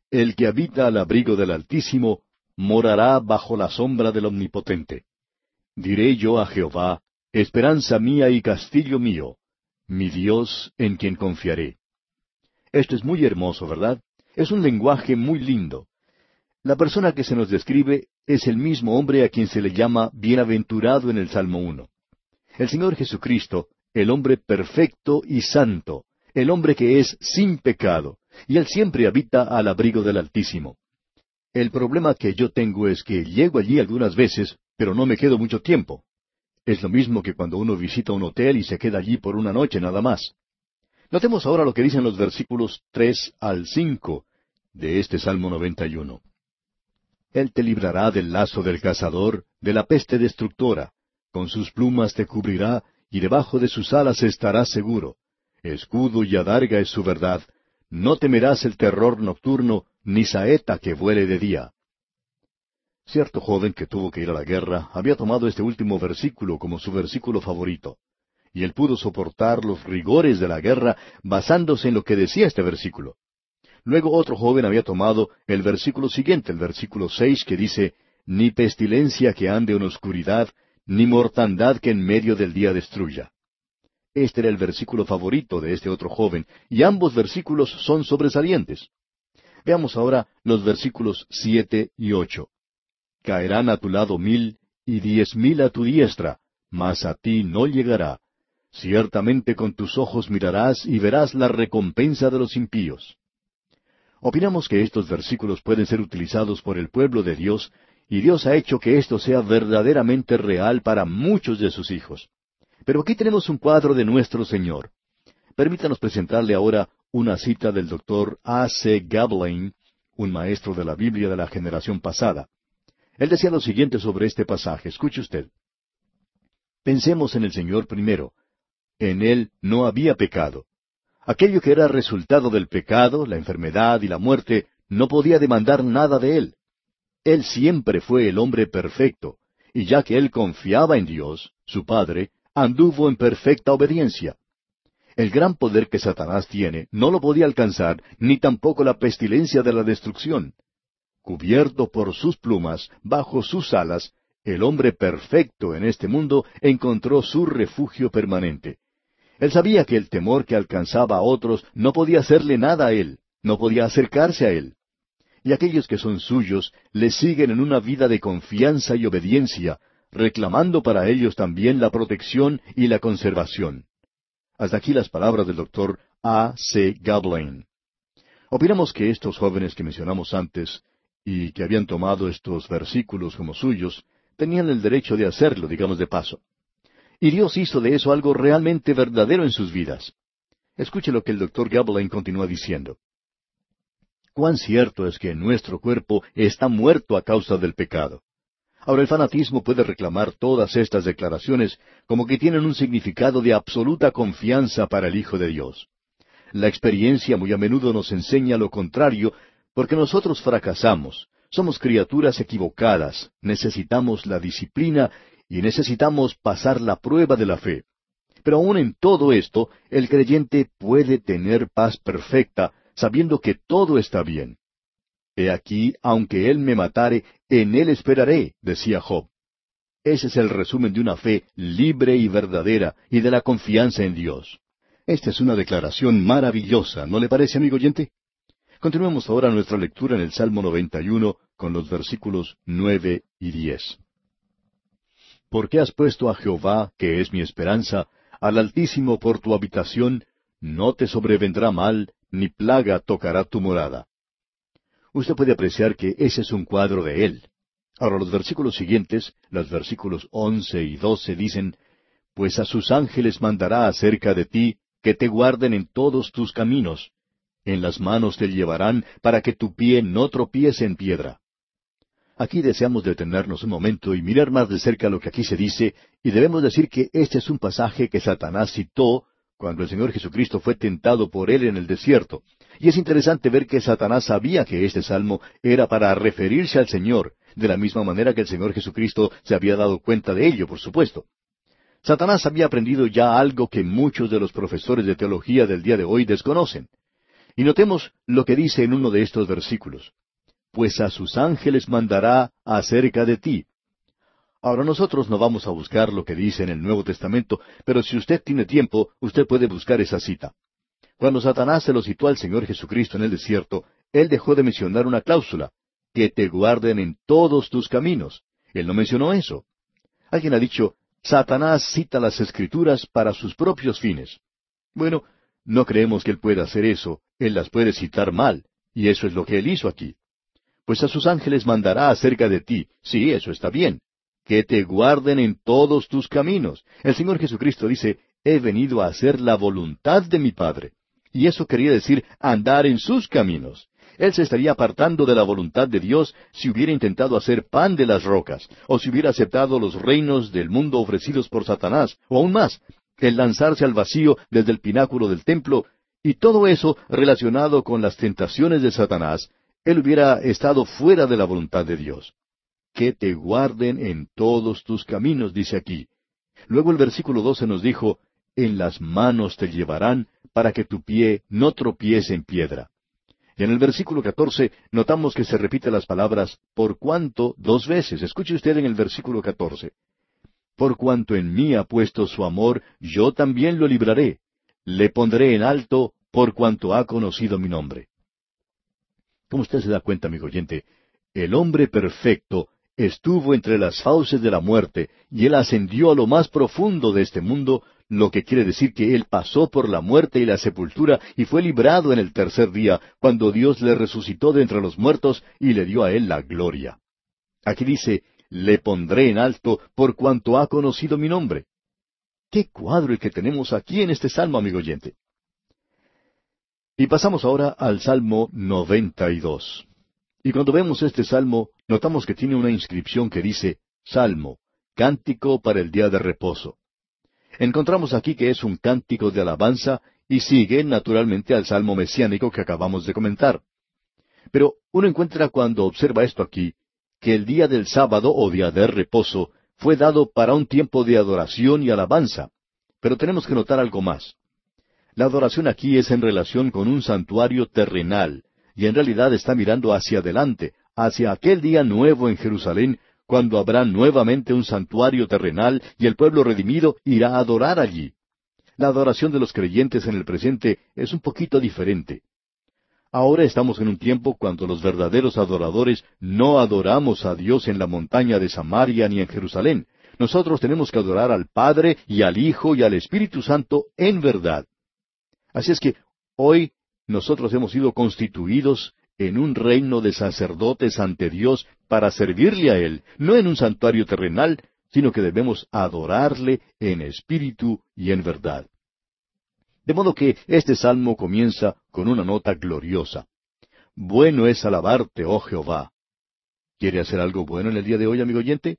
El que habita al abrigo del Altísimo morará bajo la sombra del Omnipotente. Diré yo a Jehová, esperanza mía y castillo mío, mi Dios en quien confiaré. Esto es muy hermoso, ¿verdad? Es un lenguaje muy lindo. La persona que se nos describe es el mismo hombre a quien se le llama bienaventurado en el Salmo 1. El Señor Jesucristo el hombre perfecto y santo, el hombre que es sin pecado, y él siempre habita al abrigo del Altísimo. El problema que yo tengo es que llego allí algunas veces, pero no me quedo mucho tiempo. Es lo mismo que cuando uno visita un hotel y se queda allí por una noche nada más. Notemos ahora lo que dicen los versículos tres al cinco de este Salmo 91. Él te librará del lazo del cazador, de la peste destructora, con sus plumas te cubrirá y debajo de sus alas estarás seguro. Escudo y adarga es su verdad. No temerás el terror nocturno, ni saeta que vuele de día. Cierto joven que tuvo que ir a la guerra había tomado este último versículo como su versículo favorito, y él pudo soportar los rigores de la guerra basándose en lo que decía este versículo. Luego otro joven había tomado el versículo siguiente, el versículo seis, que dice, Ni pestilencia que ande en oscuridad, ni mortandad que en medio del día destruya. Este era el versículo favorito de este otro joven, y ambos versículos son sobresalientes. Veamos ahora los versículos siete y ocho. Caerán a tu lado mil y diez mil a tu diestra, mas a ti no llegará. Ciertamente con tus ojos mirarás y verás la recompensa de los impíos. Opinamos que estos versículos pueden ser utilizados por el pueblo de Dios y Dios ha hecho que esto sea verdaderamente real para muchos de sus hijos. Pero aquí tenemos un cuadro de nuestro Señor. Permítanos presentarle ahora una cita del doctor A. C. Gablein, un maestro de la Biblia de la generación pasada. Él decía lo siguiente sobre este pasaje. Escuche usted. Pensemos en el Señor primero. En Él no había pecado. Aquello que era resultado del pecado, la enfermedad y la muerte, no podía demandar nada de Él. Él siempre fue el hombre perfecto, y ya que él confiaba en Dios, su Padre, anduvo en perfecta obediencia. El gran poder que Satanás tiene no lo podía alcanzar, ni tampoco la pestilencia de la destrucción. Cubierto por sus plumas, bajo sus alas, el hombre perfecto en este mundo encontró su refugio permanente. Él sabía que el temor que alcanzaba a otros no podía hacerle nada a él, no podía acercarse a él. Y aquellos que son suyos le siguen en una vida de confianza y obediencia, reclamando para ellos también la protección y la conservación. Hasta aquí las palabras del doctor A. C. Gablin. Opinamos que estos jóvenes que mencionamos antes, y que habían tomado estos versículos como suyos, tenían el derecho de hacerlo, digamos de paso. Y Dios hizo de eso algo realmente verdadero en sus vidas. Escuche lo que el doctor Gablin continúa diciendo. Cuán cierto es que nuestro cuerpo está muerto a causa del pecado. Ahora el fanatismo puede reclamar todas estas declaraciones como que tienen un significado de absoluta confianza para el Hijo de Dios. La experiencia muy a menudo nos enseña lo contrario porque nosotros fracasamos, somos criaturas equivocadas, necesitamos la disciplina y necesitamos pasar la prueba de la fe. Pero aun en todo esto, el creyente puede tener paz perfecta, sabiendo que todo está bien. He aquí, aunque él me matare, en él esperaré, decía Job. Ese es el resumen de una fe libre y verdadera y de la confianza en Dios. Esta es una declaración maravillosa, ¿no le parece, amigo oyente? Continuemos ahora nuestra lectura en el Salmo 91 con los versículos nueve y diez. Porque has puesto a Jehová, que es mi esperanza, al Altísimo por tu habitación, no te sobrevendrá mal, ni plaga tocará tu morada usted puede apreciar que ese es un cuadro de él. Ahora los versículos siguientes, los versículos once y doce dicen, Pues a sus ángeles mandará acerca de ti, que te guarden en todos tus caminos. En las manos te llevarán para que tu pie no tropiece en piedra. Aquí deseamos detenernos un momento y mirar más de cerca lo que aquí se dice, y debemos decir que este es un pasaje que Satanás citó cuando el Señor Jesucristo fue tentado por él en el desierto. Y es interesante ver que Satanás sabía que este salmo era para referirse al Señor, de la misma manera que el Señor Jesucristo se había dado cuenta de ello, por supuesto. Satanás había aprendido ya algo que muchos de los profesores de teología del día de hoy desconocen. Y notemos lo que dice en uno de estos versículos. Pues a sus ángeles mandará acerca de ti, Ahora nosotros no vamos a buscar lo que dice en el Nuevo Testamento, pero si usted tiene tiempo, usted puede buscar esa cita. Cuando Satanás se lo citó al Señor Jesucristo en el desierto, él dejó de mencionar una cláusula, que te guarden en todos tus caminos. Él no mencionó eso. Alguien ha dicho, Satanás cita las escrituras para sus propios fines. Bueno, no creemos que él pueda hacer eso, él las puede citar mal, y eso es lo que él hizo aquí. Pues a sus ángeles mandará acerca de ti, sí, eso está bien que te guarden en todos tus caminos. El Señor Jesucristo dice, he venido a hacer la voluntad de mi Padre. Y eso quería decir andar en sus caminos. Él se estaría apartando de la voluntad de Dios si hubiera intentado hacer pan de las rocas, o si hubiera aceptado los reinos del mundo ofrecidos por Satanás, o aún más, el lanzarse al vacío desde el pináculo del templo, y todo eso relacionado con las tentaciones de Satanás, él hubiera estado fuera de la voluntad de Dios que te guarden en todos tus caminos, dice aquí. Luego el versículo doce nos dijo, en las manos te llevarán para que tu pie no tropiece en piedra. Y en el versículo catorce notamos que se repite las palabras por cuanto dos veces. Escuche usted en el versículo catorce. Por cuanto en mí ha puesto su amor, yo también lo libraré. Le pondré en alto por cuanto ha conocido mi nombre. Como usted se da cuenta, amigo oyente, el hombre perfecto estuvo entre las fauces de la muerte, y él ascendió a lo más profundo de este mundo, lo que quiere decir que él pasó por la muerte y la sepultura y fue librado en el tercer día, cuando Dios le resucitó de entre los muertos y le dio a él la gloria. Aquí dice, le pondré en alto por cuanto ha conocido mi nombre. Qué cuadro el que tenemos aquí en este salmo, amigo oyente. Y pasamos ahora al Salmo 92. Y cuando vemos este salmo, notamos que tiene una inscripción que dice Salmo, cántico para el día de reposo. Encontramos aquí que es un cántico de alabanza y sigue naturalmente al salmo mesiánico que acabamos de comentar. Pero uno encuentra cuando observa esto aquí, que el día del sábado o día de reposo fue dado para un tiempo de adoración y alabanza. Pero tenemos que notar algo más. La adoración aquí es en relación con un santuario terrenal, y en realidad está mirando hacia adelante, hacia aquel día nuevo en Jerusalén, cuando habrá nuevamente un santuario terrenal y el pueblo redimido irá a adorar allí. La adoración de los creyentes en el presente es un poquito diferente. Ahora estamos en un tiempo cuando los verdaderos adoradores no adoramos a Dios en la montaña de Samaria ni en Jerusalén. Nosotros tenemos que adorar al Padre y al Hijo y al Espíritu Santo en verdad. Así es que hoy nosotros hemos sido constituidos en un reino de sacerdotes ante Dios para servirle a Él, no en un santuario terrenal, sino que debemos adorarle en espíritu y en verdad. De modo que este salmo comienza con una nota gloriosa. Bueno es alabarte, oh Jehová. ¿Quiere hacer algo bueno en el día de hoy, amigo oyente?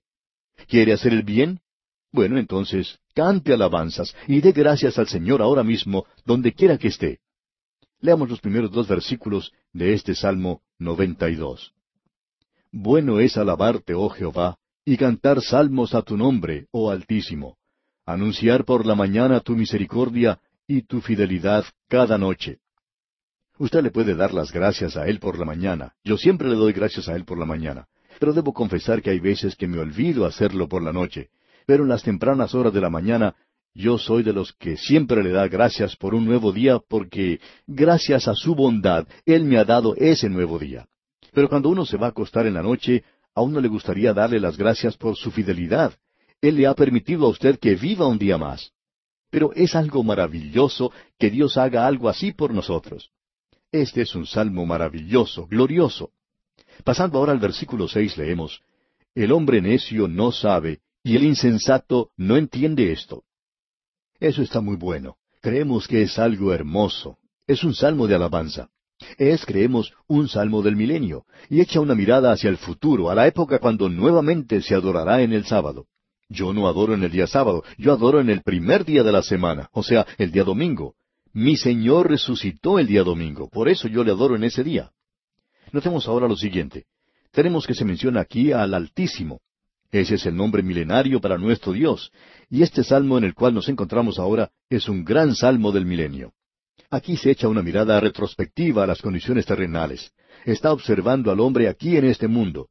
¿Quiere hacer el bien? Bueno, entonces, cante alabanzas y dé gracias al Señor ahora mismo, donde quiera que esté. Leamos los primeros dos versículos de este Salmo 92. Bueno es alabarte, oh Jehová, y cantar salmos a tu nombre, oh Altísimo, anunciar por la mañana tu misericordia y tu fidelidad cada noche. Usted le puede dar las gracias a Él por la mañana. Yo siempre le doy gracias a Él por la mañana. Pero debo confesar que hay veces que me olvido hacerlo por la noche. Pero en las tempranas horas de la mañana yo soy de los que siempre le da gracias por un nuevo día porque gracias a su bondad Él me ha dado ese nuevo día. Pero cuando uno se va a acostar en la noche, a uno le gustaría darle las gracias por su fidelidad. Él le ha permitido a usted que viva un día más. Pero es algo maravilloso que Dios haga algo así por nosotros. Este es un salmo maravilloso, glorioso. Pasando ahora al versículo seis leemos, El hombre necio no sabe, y el insensato no entiende esto. Eso está muy bueno. Creemos que es algo hermoso. Es un salmo de alabanza. Es, creemos, un salmo del milenio, y echa una mirada hacia el futuro, a la época cuando nuevamente se adorará en el sábado. Yo no adoro en el día sábado, yo adoro en el primer día de la semana, o sea, el día domingo. Mi Señor resucitó el día domingo, por eso yo le adoro en ese día. Notemos ahora lo siguiente. Tenemos que se menciona aquí al Altísimo. Ese es el nombre milenario para nuestro Dios, y este salmo en el cual nos encontramos ahora es un gran salmo del milenio. Aquí se echa una mirada retrospectiva a las condiciones terrenales. Está observando al hombre aquí en este mundo.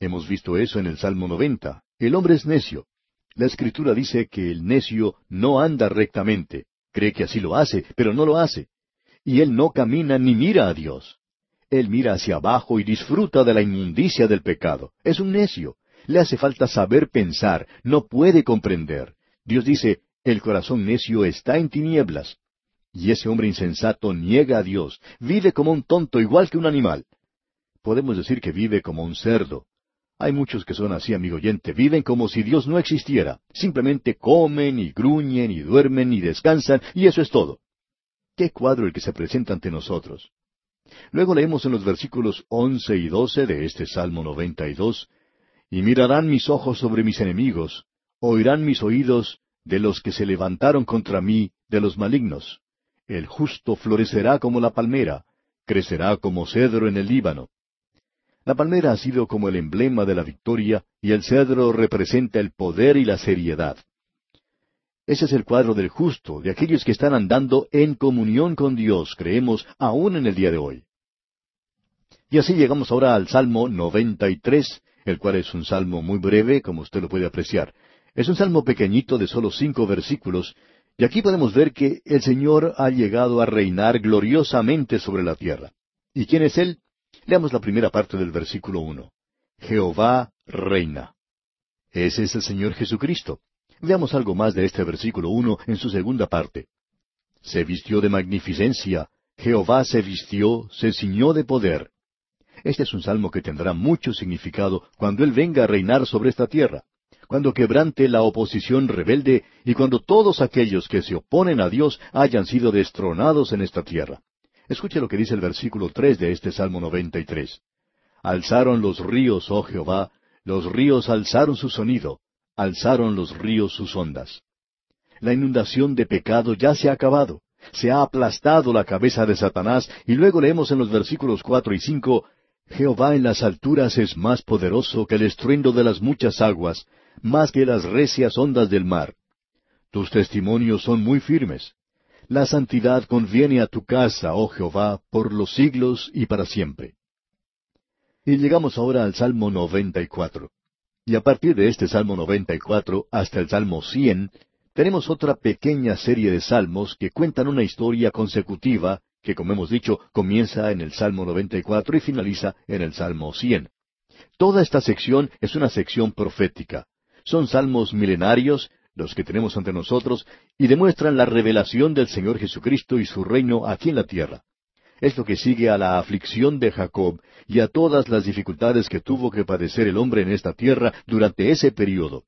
Hemos visto eso en el Salmo 90. El hombre es necio. La escritura dice que el necio no anda rectamente, cree que así lo hace, pero no lo hace. Y él no camina ni mira a Dios. Él mira hacia abajo y disfruta de la inmundicia del pecado. Es un necio. Le hace falta saber pensar, no puede comprender. Dios dice, el corazón necio está en tinieblas. Y ese hombre insensato niega a Dios, vive como un tonto igual que un animal. Podemos decir que vive como un cerdo. Hay muchos que son así, amigo oyente, viven como si Dios no existiera. Simplemente comen y gruñen y duermen y descansan y eso es todo. Qué cuadro el que se presenta ante nosotros. Luego leemos en los versículos once y doce de este Salmo noventa y mirarán mis ojos sobre mis enemigos, oirán mis oídos de los que se levantaron contra mí, de los malignos. El justo florecerá como la palmera, crecerá como cedro en el Líbano. La palmera ha sido como el emblema de la victoria y el cedro representa el poder y la seriedad. Ese es el cuadro del justo, de aquellos que están andando en comunión con Dios, creemos, aún en el día de hoy. Y así llegamos ahora al Salmo 93, el cual es un salmo muy breve, como usted lo puede apreciar. Es un salmo pequeñito de solo cinco versículos, y aquí podemos ver que el Señor ha llegado a reinar gloriosamente sobre la tierra. ¿Y quién es Él? Leamos la primera parte del versículo uno. Jehová reina. Ese es el Señor Jesucristo. Veamos algo más de este versículo uno en su segunda parte. Se vistió de magnificencia, Jehová se vistió, se ciñó de poder. Este es un salmo que tendrá mucho significado cuando Él venga a reinar sobre esta tierra, cuando quebrante la oposición rebelde y cuando todos aquellos que se oponen a Dios hayan sido destronados en esta tierra. Escuche lo que dice el versículo tres de este Salmo 93. Alzaron los ríos, oh Jehová, los ríos alzaron su sonido, alzaron los ríos sus ondas. La inundación de pecado ya se ha acabado, se ha aplastado la cabeza de Satanás, y luego leemos en los versículos cuatro y cinco, Jehová en las alturas es más poderoso que el estruendo de las muchas aguas, más que las recias ondas del mar. Tus testimonios son muy firmes. La santidad conviene a tu casa, oh Jehová, por los siglos y para siempre. Y llegamos ahora al Salmo 94. Y a partir de este Salmo 94 hasta el Salmo 100, tenemos otra pequeña serie de salmos que cuentan una historia consecutiva que, como hemos dicho, comienza en el Salmo 94 y finaliza en el Salmo 100. Toda esta sección es una sección profética. Son salmos milenarios, los que tenemos ante nosotros, y demuestran la revelación del Señor Jesucristo y su reino aquí en la tierra. Es lo que sigue a la aflicción de Jacob y a todas las dificultades que tuvo que padecer el hombre en esta tierra durante ese período.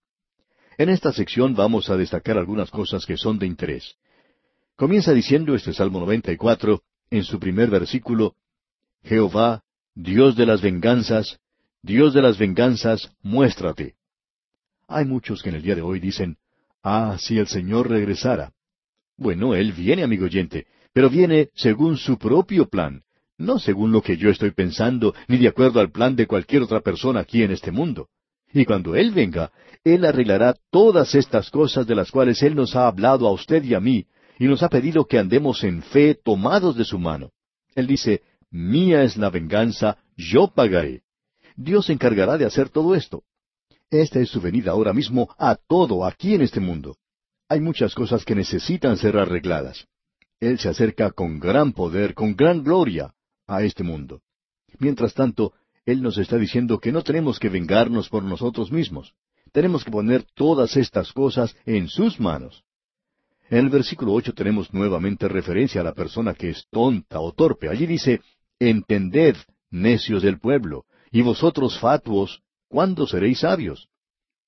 En esta sección vamos a destacar algunas cosas que son de interés. Comienza diciendo este Salmo 94, en su primer versículo, Jehová, Dios de las venganzas, Dios de las venganzas, muéstrate. Hay muchos que en el día de hoy dicen, Ah, si el Señor regresara. Bueno, Él viene, amigo oyente, pero viene según su propio plan, no según lo que yo estoy pensando, ni de acuerdo al plan de cualquier otra persona aquí en este mundo. Y cuando Él venga, Él arreglará todas estas cosas de las cuales Él nos ha hablado a usted y a mí, y nos ha pedido que andemos en fe tomados de su mano. Él dice, Mía es la venganza, yo pagaré. Dios se encargará de hacer todo esto. Esta es su venida ahora mismo a todo aquí en este mundo. Hay muchas cosas que necesitan ser arregladas. Él se acerca con gran poder, con gran gloria a este mundo. Mientras tanto, Él nos está diciendo que no tenemos que vengarnos por nosotros mismos. Tenemos que poner todas estas cosas en sus manos. En el versículo ocho tenemos nuevamente referencia a la persona que es tonta o torpe. Allí dice, Entended, necios del pueblo, y vosotros fatuos, ¿cuándo seréis sabios?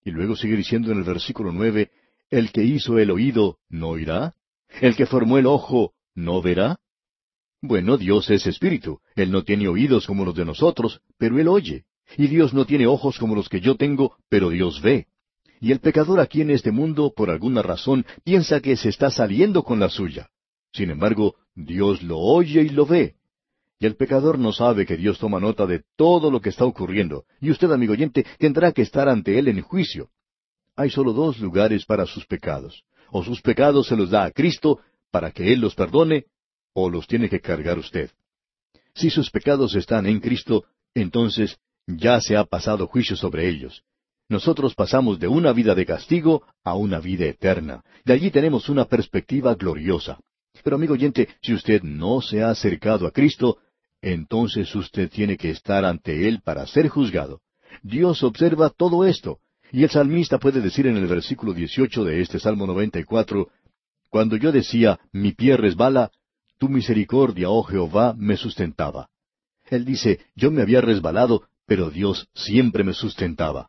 Y luego sigue diciendo en el versículo nueve, El que hizo el oído, ¿no oirá? ¿El que formó el ojo, no verá? Bueno, Dios es espíritu. Él no tiene oídos como los de nosotros, pero Él oye. Y Dios no tiene ojos como los que yo tengo, pero Dios ve. Y el pecador aquí en este mundo, por alguna razón, piensa que se está saliendo con la suya. Sin embargo, Dios lo oye y lo ve. Y el pecador no sabe que Dios toma nota de todo lo que está ocurriendo, y usted, amigo oyente, tendrá que estar ante Él en juicio. Hay solo dos lugares para sus pecados. O sus pecados se los da a Cristo para que Él los perdone, o los tiene que cargar usted. Si sus pecados están en Cristo, entonces ya se ha pasado juicio sobre ellos. Nosotros pasamos de una vida de castigo a una vida eterna. De allí tenemos una perspectiva gloriosa. Pero amigo oyente, si usted no se ha acercado a Cristo, entonces usted tiene que estar ante Él para ser juzgado. Dios observa todo esto, y el salmista puede decir en el versículo 18 de este Salmo 94, Cuando yo decía, mi pie resbala, tu misericordia, oh Jehová, me sustentaba. Él dice, yo me había resbalado, pero Dios siempre me sustentaba.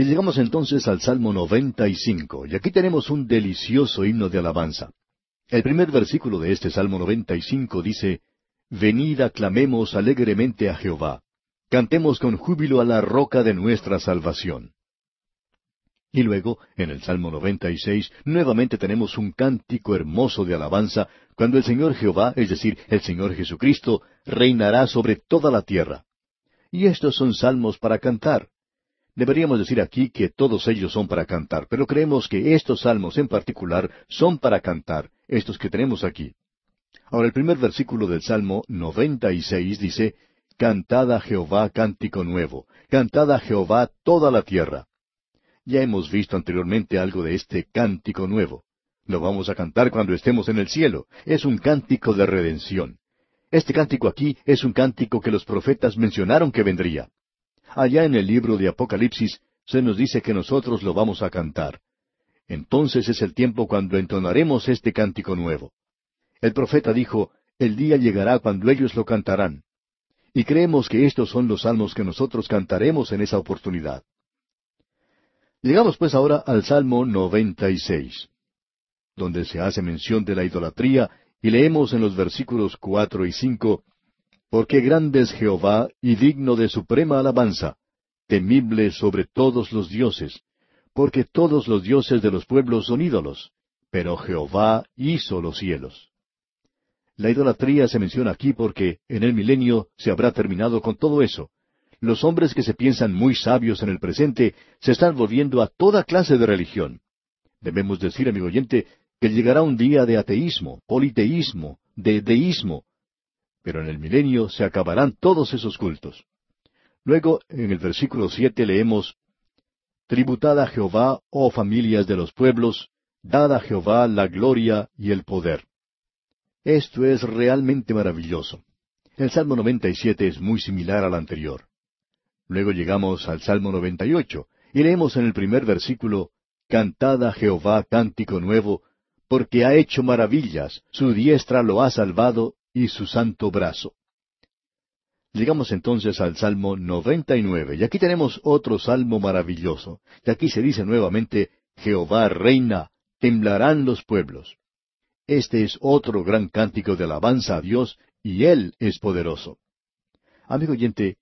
Y llegamos entonces al Salmo 95, y aquí tenemos un delicioso himno de alabanza. El primer versículo de este Salmo 95 dice, Venid aclamemos alegremente a Jehová, cantemos con júbilo a la roca de nuestra salvación. Y luego, en el Salmo 96, nuevamente tenemos un cántico hermoso de alabanza, cuando el Señor Jehová, es decir, el Señor Jesucristo, reinará sobre toda la tierra. Y estos son salmos para cantar. Deberíamos decir aquí que todos ellos son para cantar, pero creemos que estos salmos en particular son para cantar, estos que tenemos aquí. Ahora el primer versículo del Salmo 96 dice, Cantad a Jehová cántico nuevo, cantad a Jehová toda la tierra. Ya hemos visto anteriormente algo de este cántico nuevo. Lo vamos a cantar cuando estemos en el cielo. Es un cántico de redención. Este cántico aquí es un cántico que los profetas mencionaron que vendría. Allá en el libro de Apocalipsis se nos dice que nosotros lo vamos a cantar. Entonces es el tiempo cuando entonaremos este cántico nuevo. El profeta dijo, el día llegará cuando ellos lo cantarán. Y creemos que estos son los salmos que nosotros cantaremos en esa oportunidad. Llegamos pues ahora al Salmo 96, donde se hace mención de la idolatría y leemos en los versículos cuatro y cinco, Porque grande es Jehová y digno de suprema alabanza, temible sobre todos los dioses, porque todos los dioses de los pueblos son ídolos, pero Jehová hizo los cielos. La idolatría se menciona aquí porque en el milenio se habrá terminado con todo eso. Los hombres que se piensan muy sabios en el presente se están volviendo a toda clase de religión. Debemos decir, amigo oyente, que llegará un día de ateísmo, politeísmo, de deísmo, pero en el milenio se acabarán todos esos cultos. Luego, en el versículo siete leemos Tributad a Jehová, oh familias de los pueblos, dad a Jehová la gloria y el poder. Esto es realmente maravilloso. El Salmo 97 es muy similar al anterior. Luego llegamos al Salmo 98 y leemos en el primer versículo, Cantad a Jehová cántico nuevo, porque ha hecho maravillas, su diestra lo ha salvado y su santo brazo. Llegamos entonces al Salmo 99, y aquí tenemos otro salmo maravilloso, y aquí se dice nuevamente, Jehová reina, temblarán los pueblos. Este es otro gran cántico de alabanza a Dios, y Él es poderoso. Amigo oyente,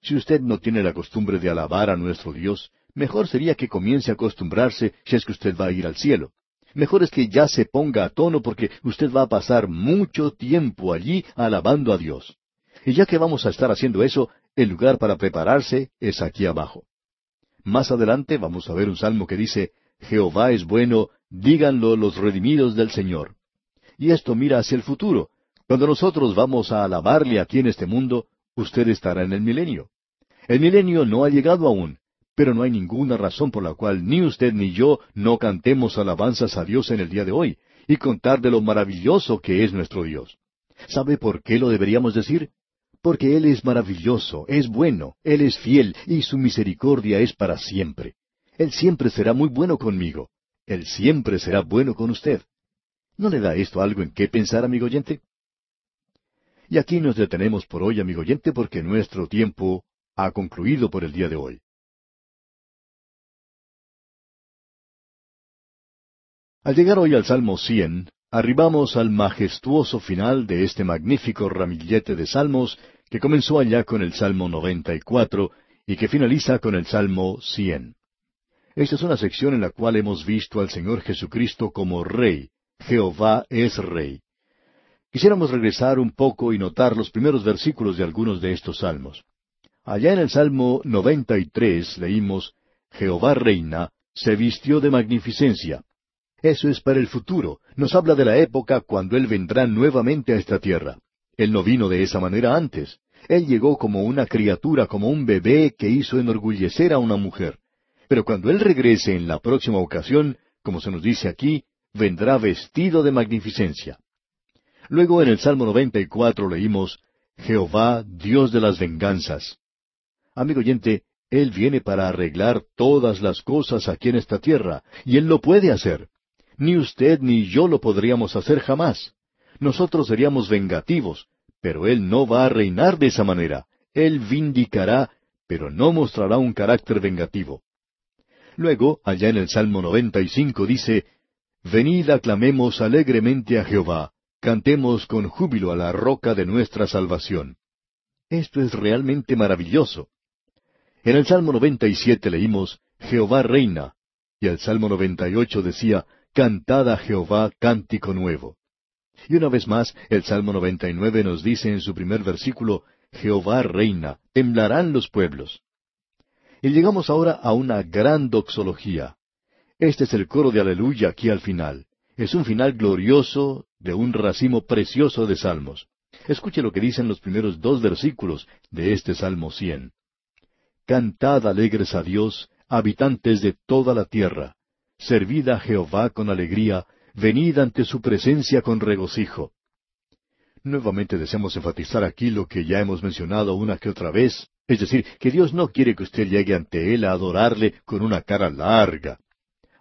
si usted no tiene la costumbre de alabar a nuestro Dios, mejor sería que comience a acostumbrarse si es que usted va a ir al cielo. Mejor es que ya se ponga a tono porque usted va a pasar mucho tiempo allí alabando a Dios. Y ya que vamos a estar haciendo eso, el lugar para prepararse es aquí abajo. Más adelante vamos a ver un salmo que dice, Jehová es bueno, díganlo los redimidos del Señor. Y esto mira hacia el futuro. Cuando nosotros vamos a alabarle aquí en este mundo, usted estará en el milenio. El milenio no ha llegado aún, pero no hay ninguna razón por la cual ni usted ni yo no cantemos alabanzas a Dios en el día de hoy y contar de lo maravilloso que es nuestro Dios. ¿Sabe por qué lo deberíamos decir? porque Él es maravilloso, es bueno, Él es fiel y su misericordia es para siempre. Él siempre será muy bueno conmigo. Él siempre será bueno con usted. ¿No le da esto algo en qué pensar, amigo oyente? Y aquí nos detenemos por hoy, amigo oyente, porque nuestro tiempo ha concluido por el día de hoy. Al llegar hoy al Salmo 100, arribamos al majestuoso final de este magnífico ramillete de salmos que comenzó allá con el Salmo 94 y que finaliza con el Salmo 100. Esta es una sección en la cual hemos visto al Señor Jesucristo como Rey. Jehová es Rey. Quisiéramos regresar un poco y notar los primeros versículos de algunos de estos salmos. Allá en el Salmo 93 leímos, Jehová reina, se vistió de magnificencia. Eso es para el futuro. Nos habla de la época cuando Él vendrá nuevamente a esta tierra. Él no vino de esa manera antes. Él llegó como una criatura, como un bebé que hizo enorgullecer a una mujer. Pero cuando Él regrese en la próxima ocasión, como se nos dice aquí, vendrá vestido de magnificencia. Luego en el Salmo 94 leímos, Jehová, Dios de las venganzas. Amigo oyente, Él viene para arreglar todas las cosas aquí en esta tierra, y Él lo puede hacer. Ni usted ni yo lo podríamos hacer jamás. Nosotros seríamos vengativos, pero Él no va a reinar de esa manera. Él vindicará, pero no mostrará un carácter vengativo. Luego, allá en el Salmo 95 dice, Venid aclamemos alegremente a Jehová, cantemos con júbilo a la roca de nuestra salvación. Esto es realmente maravilloso. En el Salmo 97 leímos, Jehová reina, y el Salmo 98 decía, Cantad a Jehová cántico nuevo. Y una vez más, el Salmo 99 nos dice en su primer versículo, Jehová reina, temblarán los pueblos. Y llegamos ahora a una gran doxología. Este es el coro de aleluya aquí al final. Es un final glorioso de un racimo precioso de salmos. Escuche lo que dicen los primeros dos versículos de este Salmo 100. Cantad alegres a Dios, habitantes de toda la tierra. Servid a Jehová con alegría, venid ante su presencia con regocijo. Nuevamente deseamos enfatizar aquí lo que ya hemos mencionado una que otra vez, es decir, que Dios no quiere que usted llegue ante Él a adorarle con una cara larga.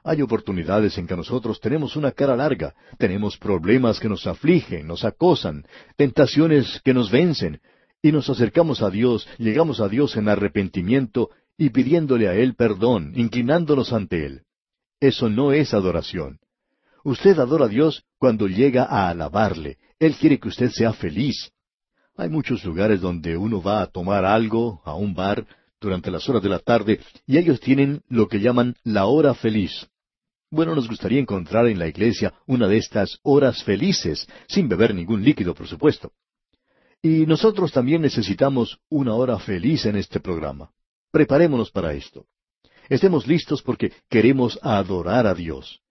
Hay oportunidades en que nosotros tenemos una cara larga, tenemos problemas que nos afligen, nos acosan, tentaciones que nos vencen, y nos acercamos a Dios, llegamos a Dios en arrepentimiento y pidiéndole a Él perdón, inclinándonos ante Él. Eso no es adoración. Usted adora a Dios cuando llega a alabarle. Él quiere que usted sea feliz. Hay muchos lugares donde uno va a tomar algo, a un bar, durante las horas de la tarde, y ellos tienen lo que llaman la hora feliz. Bueno, nos gustaría encontrar en la iglesia una de estas horas felices, sin beber ningún líquido, por supuesto. Y nosotros también necesitamos una hora feliz en este programa. Preparémonos para esto. Estemos listos porque queremos adorar a Dios.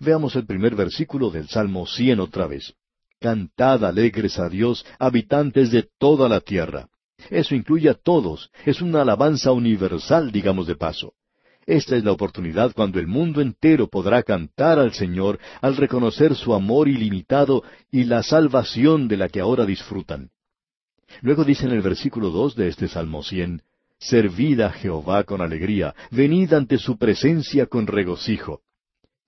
Veamos el primer versículo del Salmo cien otra vez. Cantad alegres a Dios, habitantes de toda la tierra. Eso incluye a todos, es una alabanza universal, digamos de paso. Esta es la oportunidad cuando el mundo entero podrá cantar al Señor al reconocer su amor ilimitado y la salvación de la que ahora disfrutan. Luego dice en el versículo dos de este Salmo cien, Servid a Jehová con alegría, venid ante su presencia con regocijo.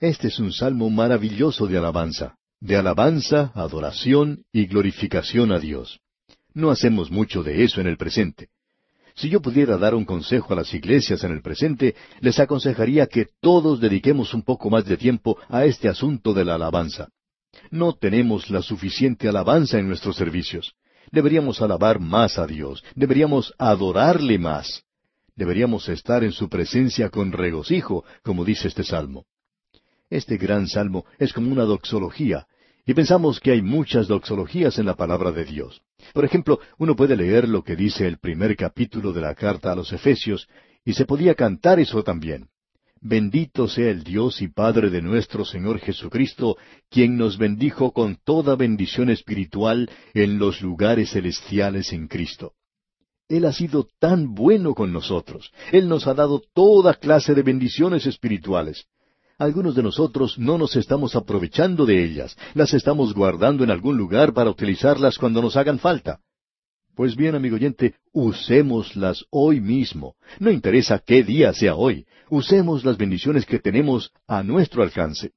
Este es un salmo maravilloso de alabanza, de alabanza, adoración y glorificación a Dios. No hacemos mucho de eso en el presente. Si yo pudiera dar un consejo a las iglesias en el presente, les aconsejaría que todos dediquemos un poco más de tiempo a este asunto de la alabanza. No tenemos la suficiente alabanza en nuestros servicios. Deberíamos alabar más a Dios, deberíamos adorarle más. Deberíamos estar en su presencia con regocijo, como dice este salmo. Este gran salmo es como una doxología, y pensamos que hay muchas doxologías en la palabra de Dios. Por ejemplo, uno puede leer lo que dice el primer capítulo de la carta a los Efesios, y se podía cantar eso también. Bendito sea el Dios y Padre de nuestro Señor Jesucristo, quien nos bendijo con toda bendición espiritual en los lugares celestiales en Cristo. Él ha sido tan bueno con nosotros. Él nos ha dado toda clase de bendiciones espirituales. Algunos de nosotros no nos estamos aprovechando de ellas, las estamos guardando en algún lugar para utilizarlas cuando nos hagan falta. Pues bien, amigo oyente, usémoslas hoy mismo. No interesa qué día sea hoy. Usemos las bendiciones que tenemos a nuestro alcance.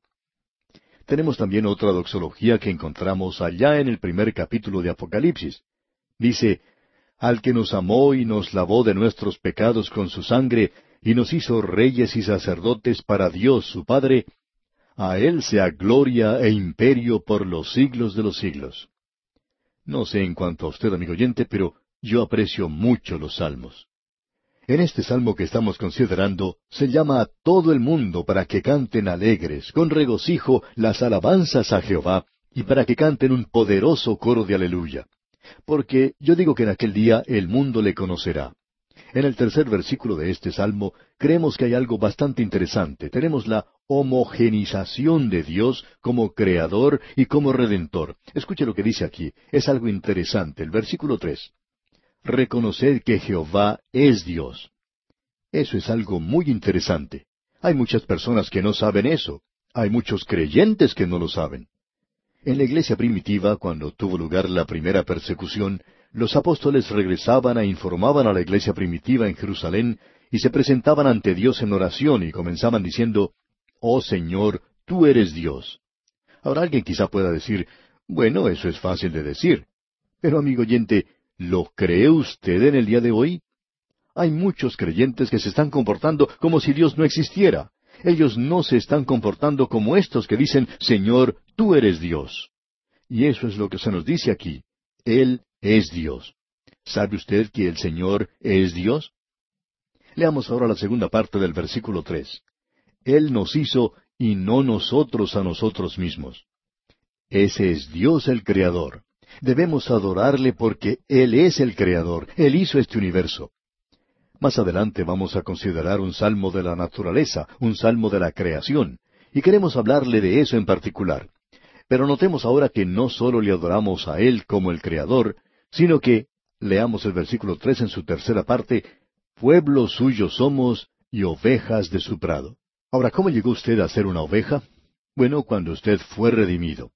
Tenemos también otra doxología que encontramos allá en el primer capítulo de Apocalipsis. Dice, Al que nos amó y nos lavó de nuestros pecados con su sangre, y nos hizo reyes y sacerdotes para Dios su Padre, a Él sea gloria e imperio por los siglos de los siglos. No sé en cuanto a usted, amigo oyente, pero yo aprecio mucho los salmos. En este salmo que estamos considerando, se llama a todo el mundo para que canten alegres, con regocijo, las alabanzas a Jehová, y para que canten un poderoso coro de aleluya. Porque yo digo que en aquel día el mundo le conocerá. En el tercer versículo de este salmo creemos que hay algo bastante interesante. Tenemos la homogenización de Dios como creador y como redentor. Escuche lo que dice aquí. Es algo interesante. El versículo tres. Reconoced que Jehová es Dios. Eso es algo muy interesante. Hay muchas personas que no saben eso. Hay muchos creyentes que no lo saben. En la iglesia primitiva, cuando tuvo lugar la primera persecución, los apóstoles regresaban e informaban a la iglesia primitiva en Jerusalén y se presentaban ante Dios en oración y comenzaban diciendo, Oh Señor, tú eres Dios. Ahora alguien quizá pueda decir, bueno, eso es fácil de decir. Pero amigo oyente, ¿lo cree usted en el día de hoy? Hay muchos creyentes que se están comportando como si Dios no existiera. Ellos no se están comportando como estos que dicen, Señor, tú eres Dios. Y eso es lo que se nos dice aquí. Él es Dios. ¿Sabe usted que el Señor es Dios? Leamos ahora la segunda parte del versículo tres. Él nos hizo y no nosotros a nosotros mismos. Ese es Dios el Creador. Debemos adorarle porque Él es el Creador. Él hizo este universo. Más adelante vamos a considerar un salmo de la naturaleza, un salmo de la creación, y queremos hablarle de eso en particular. Pero notemos ahora que no solo le adoramos a Él como el Creador, sino que, leamos el versículo tres en su tercera parte, pueblo suyo somos y ovejas de su prado. Ahora, ¿cómo llegó usted a ser una oveja? Bueno, cuando usted fue redimido.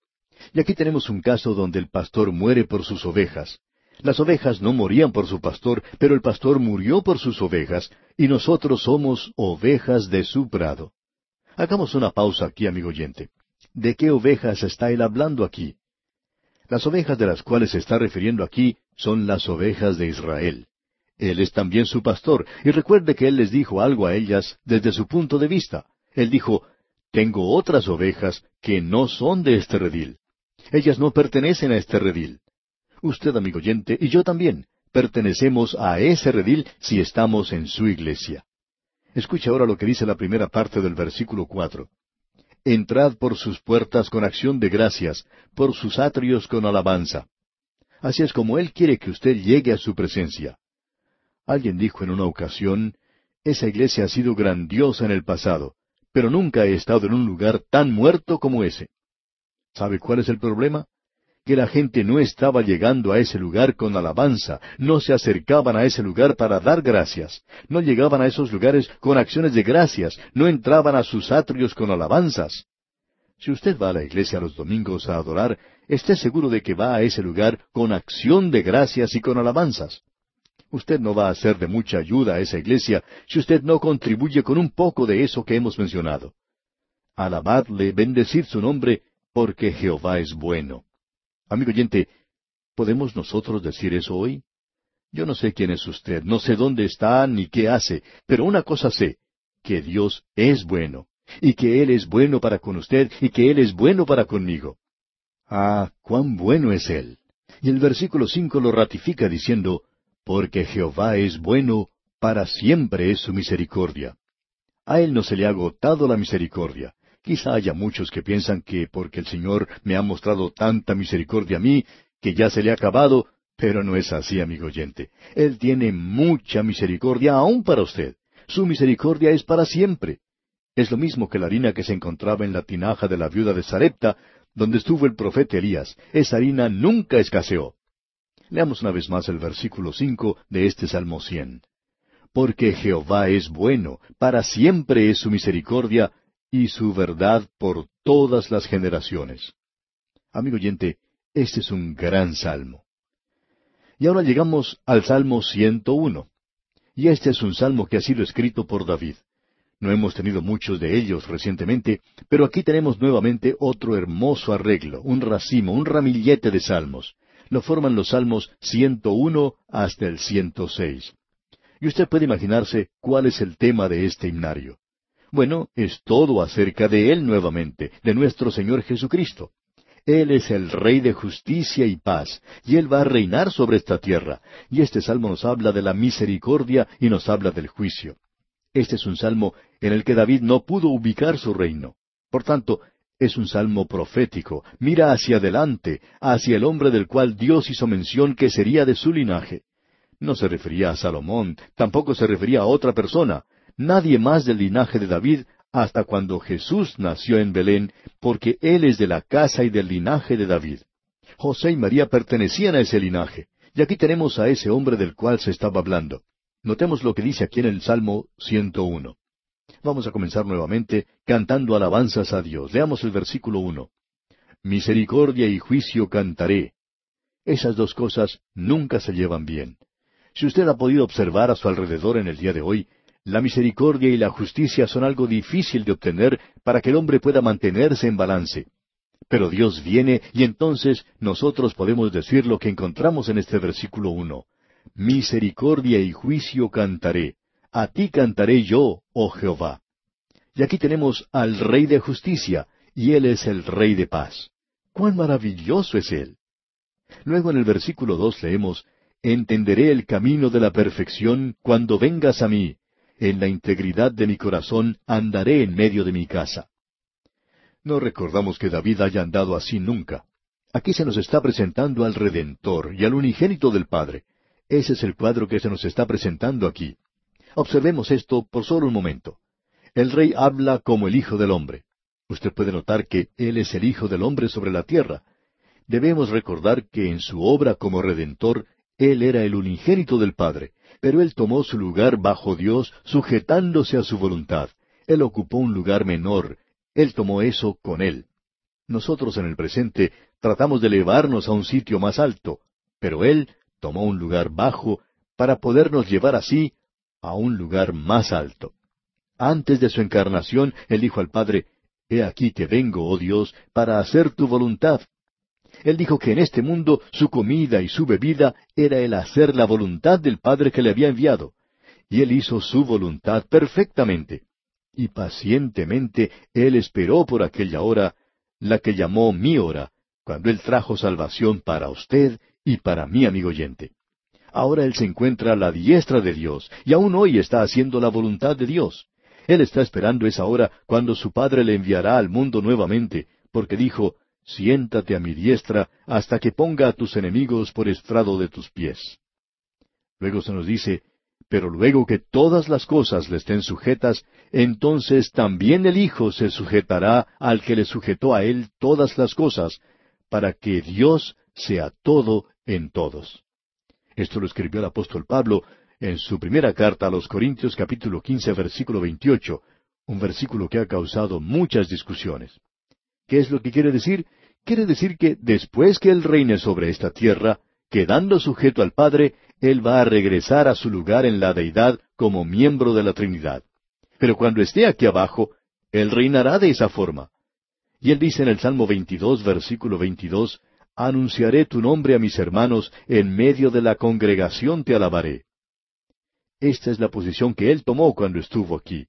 Y aquí tenemos un caso donde el pastor muere por sus ovejas. Las ovejas no morían por su pastor, pero el pastor murió por sus ovejas, y nosotros somos ovejas de su prado. Hagamos una pausa aquí, amigo oyente. ¿De qué ovejas está él hablando aquí? Las ovejas de las cuales se está refiriendo aquí son las ovejas de Israel. Él es también su pastor, y recuerde que Él les dijo algo a ellas desde su punto de vista. Él dijo, Tengo otras ovejas que no son de este redil. Ellas no pertenecen a este redil. Usted, amigo oyente, y yo también, pertenecemos a ese redil si estamos en su iglesia. Escuche ahora lo que dice la primera parte del versículo cuatro. Entrad por sus puertas con acción de gracias, por sus atrios con alabanza. Así es como Él quiere que usted llegue a su presencia. Alguien dijo en una ocasión, esa iglesia ha sido grandiosa en el pasado, pero nunca he estado en un lugar tan muerto como ese. ¿Sabe cuál es el problema? Que la gente no estaba llegando a ese lugar con alabanza, no se acercaban a ese lugar para dar gracias, no llegaban a esos lugares con acciones de gracias, no entraban a sus atrios con alabanzas. Si usted va a la iglesia los domingos a adorar, esté seguro de que va a ese lugar con acción de gracias y con alabanzas. Usted no va a ser de mucha ayuda a esa iglesia si usted no contribuye con un poco de eso que hemos mencionado. Alabadle, bendecir su nombre, porque Jehová es bueno. Amigo oyente, ¿podemos nosotros decir eso hoy? Yo no sé quién es usted, no sé dónde está ni qué hace, pero una cosa sé, que Dios es bueno, y que Él es bueno para con usted, y que Él es bueno para conmigo. Ah, cuán bueno es Él. Y el versículo cinco lo ratifica diciendo, porque Jehová es bueno, para siempre es su misericordia. A Él no se le ha agotado la misericordia. Quizá haya muchos que piensan que porque el Señor me ha mostrado tanta misericordia a mí, que ya se le ha acabado, pero no es así, amigo oyente. Él tiene mucha misericordia aún para usted. Su misericordia es para siempre. Es lo mismo que la harina que se encontraba en la tinaja de la viuda de Sarepta, donde estuvo el profeta Elías. Esa harina nunca escaseó. Leamos una vez más el versículo cinco de este Salmo cien. Porque Jehová es bueno, para siempre es su misericordia, y su verdad por todas las generaciones. Amigo oyente, este es un gran salmo. Y ahora llegamos al Salmo 101. Y este es un salmo que ha sido escrito por David. No hemos tenido muchos de ellos recientemente, pero aquí tenemos nuevamente otro hermoso arreglo, un racimo, un ramillete de salmos lo forman los Salmos 101 hasta el 106. Y usted puede imaginarse cuál es el tema de este himnario. Bueno, es todo acerca de Él nuevamente, de nuestro Señor Jesucristo. Él es el Rey de justicia y paz, y Él va a reinar sobre esta tierra. Y este salmo nos habla de la misericordia y nos habla del juicio. Este es un salmo en el que David no pudo ubicar su reino. Por tanto, es un salmo profético. Mira hacia adelante, hacia el hombre del cual Dios hizo mención que sería de su linaje. No se refería a Salomón, tampoco se refería a otra persona, nadie más del linaje de David hasta cuando Jesús nació en Belén, porque él es de la casa y del linaje de David. José y María pertenecían a ese linaje, y aquí tenemos a ese hombre del cual se estaba hablando. Notemos lo que dice aquí en el Salmo 101. Vamos a comenzar nuevamente cantando alabanzas a Dios. Leamos el versículo uno. Misericordia y juicio cantaré. Esas dos cosas nunca se llevan bien. Si usted ha podido observar a su alrededor en el día de hoy, la misericordia y la justicia son algo difícil de obtener para que el hombre pueda mantenerse en balance. Pero Dios viene y entonces nosotros podemos decir lo que encontramos en este versículo uno. Misericordia y juicio cantaré. A ti cantaré yo, oh Jehová. Y aquí tenemos al Rey de justicia, y Él es el Rey de paz. ¡Cuán maravilloso es Él! Luego en el versículo dos leemos, Entenderé el camino de la perfección cuando vengas a mí. En la integridad de mi corazón andaré en medio de mi casa. No recordamos que David haya andado así nunca. Aquí se nos está presentando al Redentor y al unigénito del Padre. Ese es el cuadro que se nos está presentando aquí. Observemos esto por solo un momento. El rey habla como el Hijo del Hombre. Usted puede notar que Él es el Hijo del Hombre sobre la tierra. Debemos recordar que en su obra como Redentor, Él era el unigénito del Padre, pero Él tomó su lugar bajo Dios sujetándose a su voluntad. Él ocupó un lugar menor. Él tomó eso con Él. Nosotros en el presente tratamos de elevarnos a un sitio más alto, pero Él tomó un lugar bajo para podernos llevar así a un lugar más alto. Antes de su encarnación, él dijo al Padre, He aquí que vengo, oh Dios, para hacer tu voluntad. Él dijo que en este mundo su comida y su bebida era el hacer la voluntad del Padre que le había enviado. Y él hizo su voluntad perfectamente. Y pacientemente él esperó por aquella hora, la que llamó mi hora, cuando él trajo salvación para usted y para mí, amigo oyente. Ahora Él se encuentra a la diestra de Dios y aún hoy está haciendo la voluntad de Dios. Él está esperando esa hora cuando su Padre le enviará al mundo nuevamente, porque dijo, Siéntate a mi diestra hasta que ponga a tus enemigos por estrado de tus pies. Luego se nos dice, pero luego que todas las cosas le estén sujetas, entonces también el Hijo se sujetará al que le sujetó a él todas las cosas, para que Dios sea todo en todos. Esto lo escribió el apóstol Pablo en su primera carta a los Corintios capítulo quince versículo veintiocho, un versículo que ha causado muchas discusiones. ¿Qué es lo que quiere decir? Quiere decir que después que Él reine sobre esta tierra, quedando sujeto al Padre, Él va a regresar a su lugar en la deidad como miembro de la Trinidad. Pero cuando esté aquí abajo, Él reinará de esa forma. Y Él dice en el Salmo 22, versículo 22, Anunciaré tu nombre a mis hermanos, en medio de la congregación te alabaré. Esta es la posición que Él tomó cuando estuvo aquí.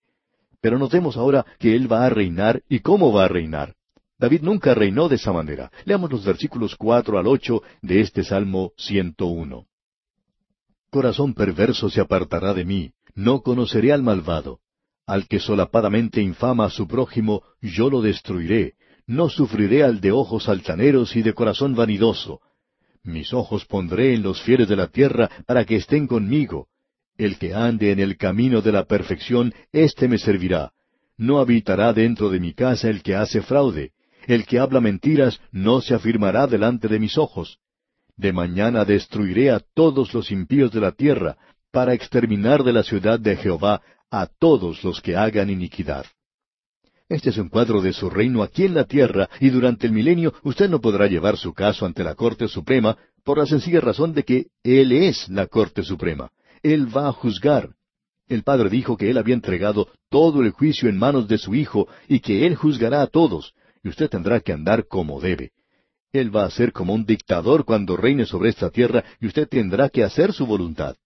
Pero notemos ahora que Él va a reinar y cómo va a reinar. David nunca reinó de esa manera. Leamos los versículos cuatro al ocho de este Salmo 101. Corazón perverso se apartará de mí, no conoceré al malvado. Al que solapadamente infama a su prójimo, yo lo destruiré. No sufriré al de ojos altaneros y de corazón vanidoso. Mis ojos pondré en los fieles de la tierra para que estén conmigo. El que ande en el camino de la perfección, éste me servirá. No habitará dentro de mi casa el que hace fraude. El que habla mentiras no se afirmará delante de mis ojos. De mañana destruiré a todos los impíos de la tierra, para exterminar de la ciudad de Jehová a todos los que hagan iniquidad. Este es un cuadro de su reino aquí en la tierra, y durante el milenio usted no podrá llevar su caso ante la Corte Suprema por la sencilla razón de que Él es la Corte Suprema. Él va a juzgar. El Padre dijo que Él había entregado todo el juicio en manos de su Hijo y que Él juzgará a todos, y usted tendrá que andar como debe. Él va a ser como un dictador cuando reine sobre esta tierra y usted tendrá que hacer su voluntad.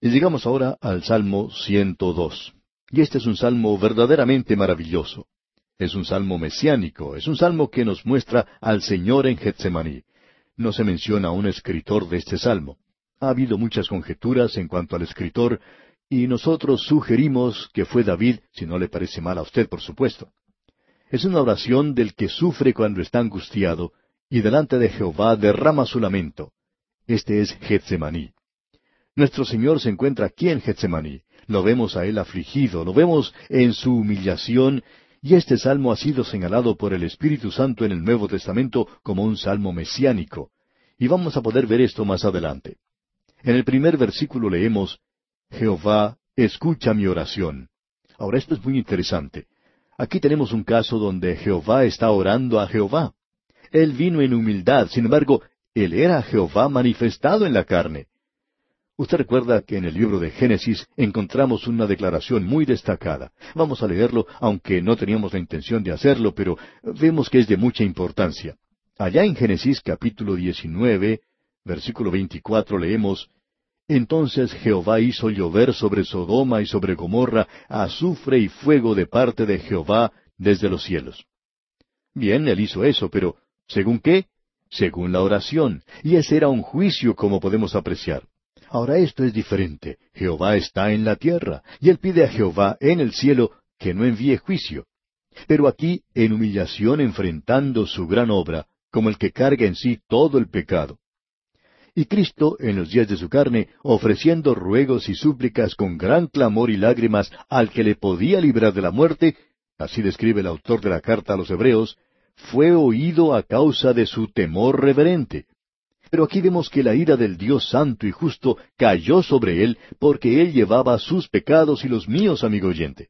Y llegamos ahora al Salmo 102. Y este es un salmo verdaderamente maravilloso. Es un salmo mesiánico, es un salmo que nos muestra al Señor en Getsemaní. No se menciona a un escritor de este salmo. Ha habido muchas conjeturas en cuanto al escritor, y nosotros sugerimos que fue David, si no le parece mal a usted, por supuesto. Es una oración del que sufre cuando está angustiado y delante de Jehová derrama su lamento. Este es Getsemaní. Nuestro Señor se encuentra aquí en Getsemaní. Lo vemos a Él afligido, lo vemos en su humillación, y este salmo ha sido señalado por el Espíritu Santo en el Nuevo Testamento como un salmo mesiánico. Y vamos a poder ver esto más adelante. En el primer versículo leemos, Jehová, escucha mi oración. Ahora esto es muy interesante. Aquí tenemos un caso donde Jehová está orando a Jehová. Él vino en humildad, sin embargo, él era Jehová manifestado en la carne. Usted recuerda que en el libro de Génesis encontramos una declaración muy destacada. Vamos a leerlo, aunque no teníamos la intención de hacerlo, pero vemos que es de mucha importancia. Allá en Génesis capítulo 19, versículo 24 leemos, entonces Jehová hizo llover sobre Sodoma y sobre Gomorra azufre y fuego de parte de Jehová desde los cielos. Bien, él hizo eso, pero ¿según qué? Según la oración, y ese era un juicio como podemos apreciar. Ahora esto es diferente. Jehová está en la tierra, y él pide a Jehová en el cielo que no envíe juicio. Pero aquí, en humillación enfrentando su gran obra, como el que carga en sí todo el pecado. Y Cristo, en los días de su carne, ofreciendo ruegos y súplicas con gran clamor y lágrimas al que le podía librar de la muerte, así describe el autor de la carta a los Hebreos, fue oído a causa de su temor reverente. Pero aquí vemos que la ira del Dios santo y justo cayó sobre él porque él llevaba sus pecados y los míos, amigo oyente.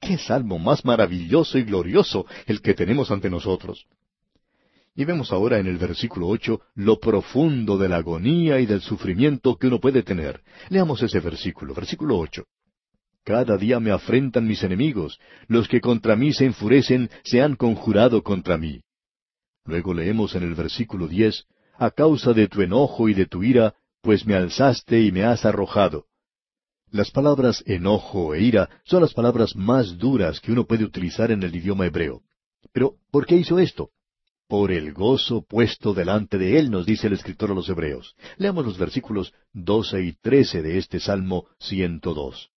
¡Qué salmo más maravilloso y glorioso el que tenemos ante nosotros! Y vemos ahora en el versículo ocho lo profundo de la agonía y del sufrimiento que uno puede tener. Leamos ese versículo, versículo ocho. Cada día me afrentan mis enemigos, los que contra mí se enfurecen se han conjurado contra mí. Luego leemos en el versículo diez, a causa de tu enojo y de tu ira, pues me alzaste y me has arrojado. Las palabras enojo e ira son las palabras más duras que uno puede utilizar en el idioma hebreo. Pero, ¿por qué hizo esto? Por el gozo puesto delante de él, nos dice el escritor a los Hebreos. Leamos los versículos doce y trece de este Salmo 102.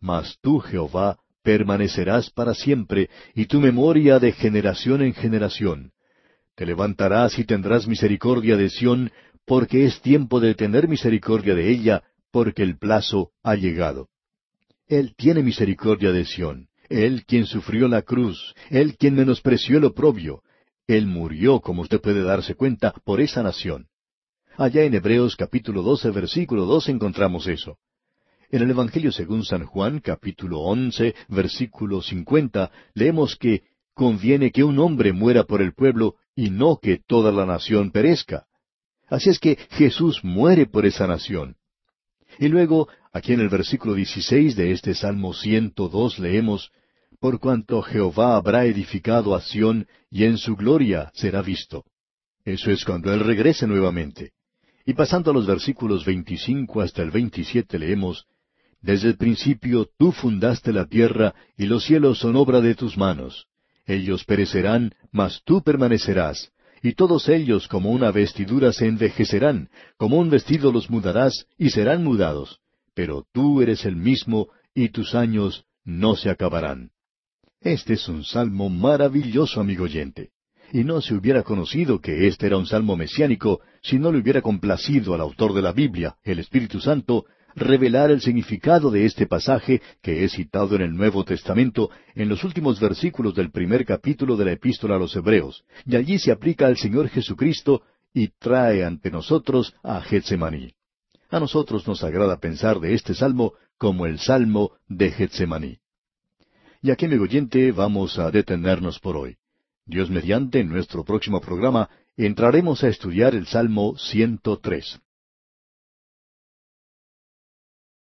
Mas tú, Jehová, permanecerás para siempre, y tu memoria de generación en generación. Te levantarás y tendrás misericordia de Sión, porque es tiempo de tener misericordia de ella, porque el plazo ha llegado. Él tiene misericordia de Sión, Él quien sufrió la cruz, Él quien menospreció el oprobio, Él murió, como usted puede darse cuenta, por esa nación. Allá en Hebreos capítulo 12, versículo 2 encontramos eso. En el Evangelio según San Juan, capítulo once, versículo cincuenta, leemos que conviene que un hombre muera por el pueblo y no que toda la nación perezca. Así es que Jesús muere por esa nación. Y luego, aquí en el versículo 16 de este Salmo 102 leemos, Por cuanto Jehová habrá edificado a Sión, y en su gloria será visto. Eso es cuando Él regrese nuevamente. Y pasando a los versículos 25 hasta el 27 leemos, Desde el principio tú fundaste la tierra y los cielos son obra de tus manos. Ellos perecerán, mas tú permanecerás, y todos ellos como una vestidura se envejecerán, como un vestido los mudarás y serán mudados, pero tú eres el mismo y tus años no se acabarán. Este es un salmo maravilloso, amigo oyente y no se hubiera conocido que este era un salmo mesiánico si no le hubiera complacido al autor de la Biblia, el Espíritu Santo, revelar el significado de este pasaje que es citado en el Nuevo Testamento en los últimos versículos del primer capítulo de la Epístola a los Hebreos, y allí se aplica al Señor Jesucristo y trae ante nosotros a Getsemaní. A nosotros nos agrada pensar de este salmo como el salmo de Getsemaní. Y aquí, mi oyente, vamos a detenernos por hoy. Dios mediante, en nuestro próximo programa entraremos a estudiar el Salmo 103.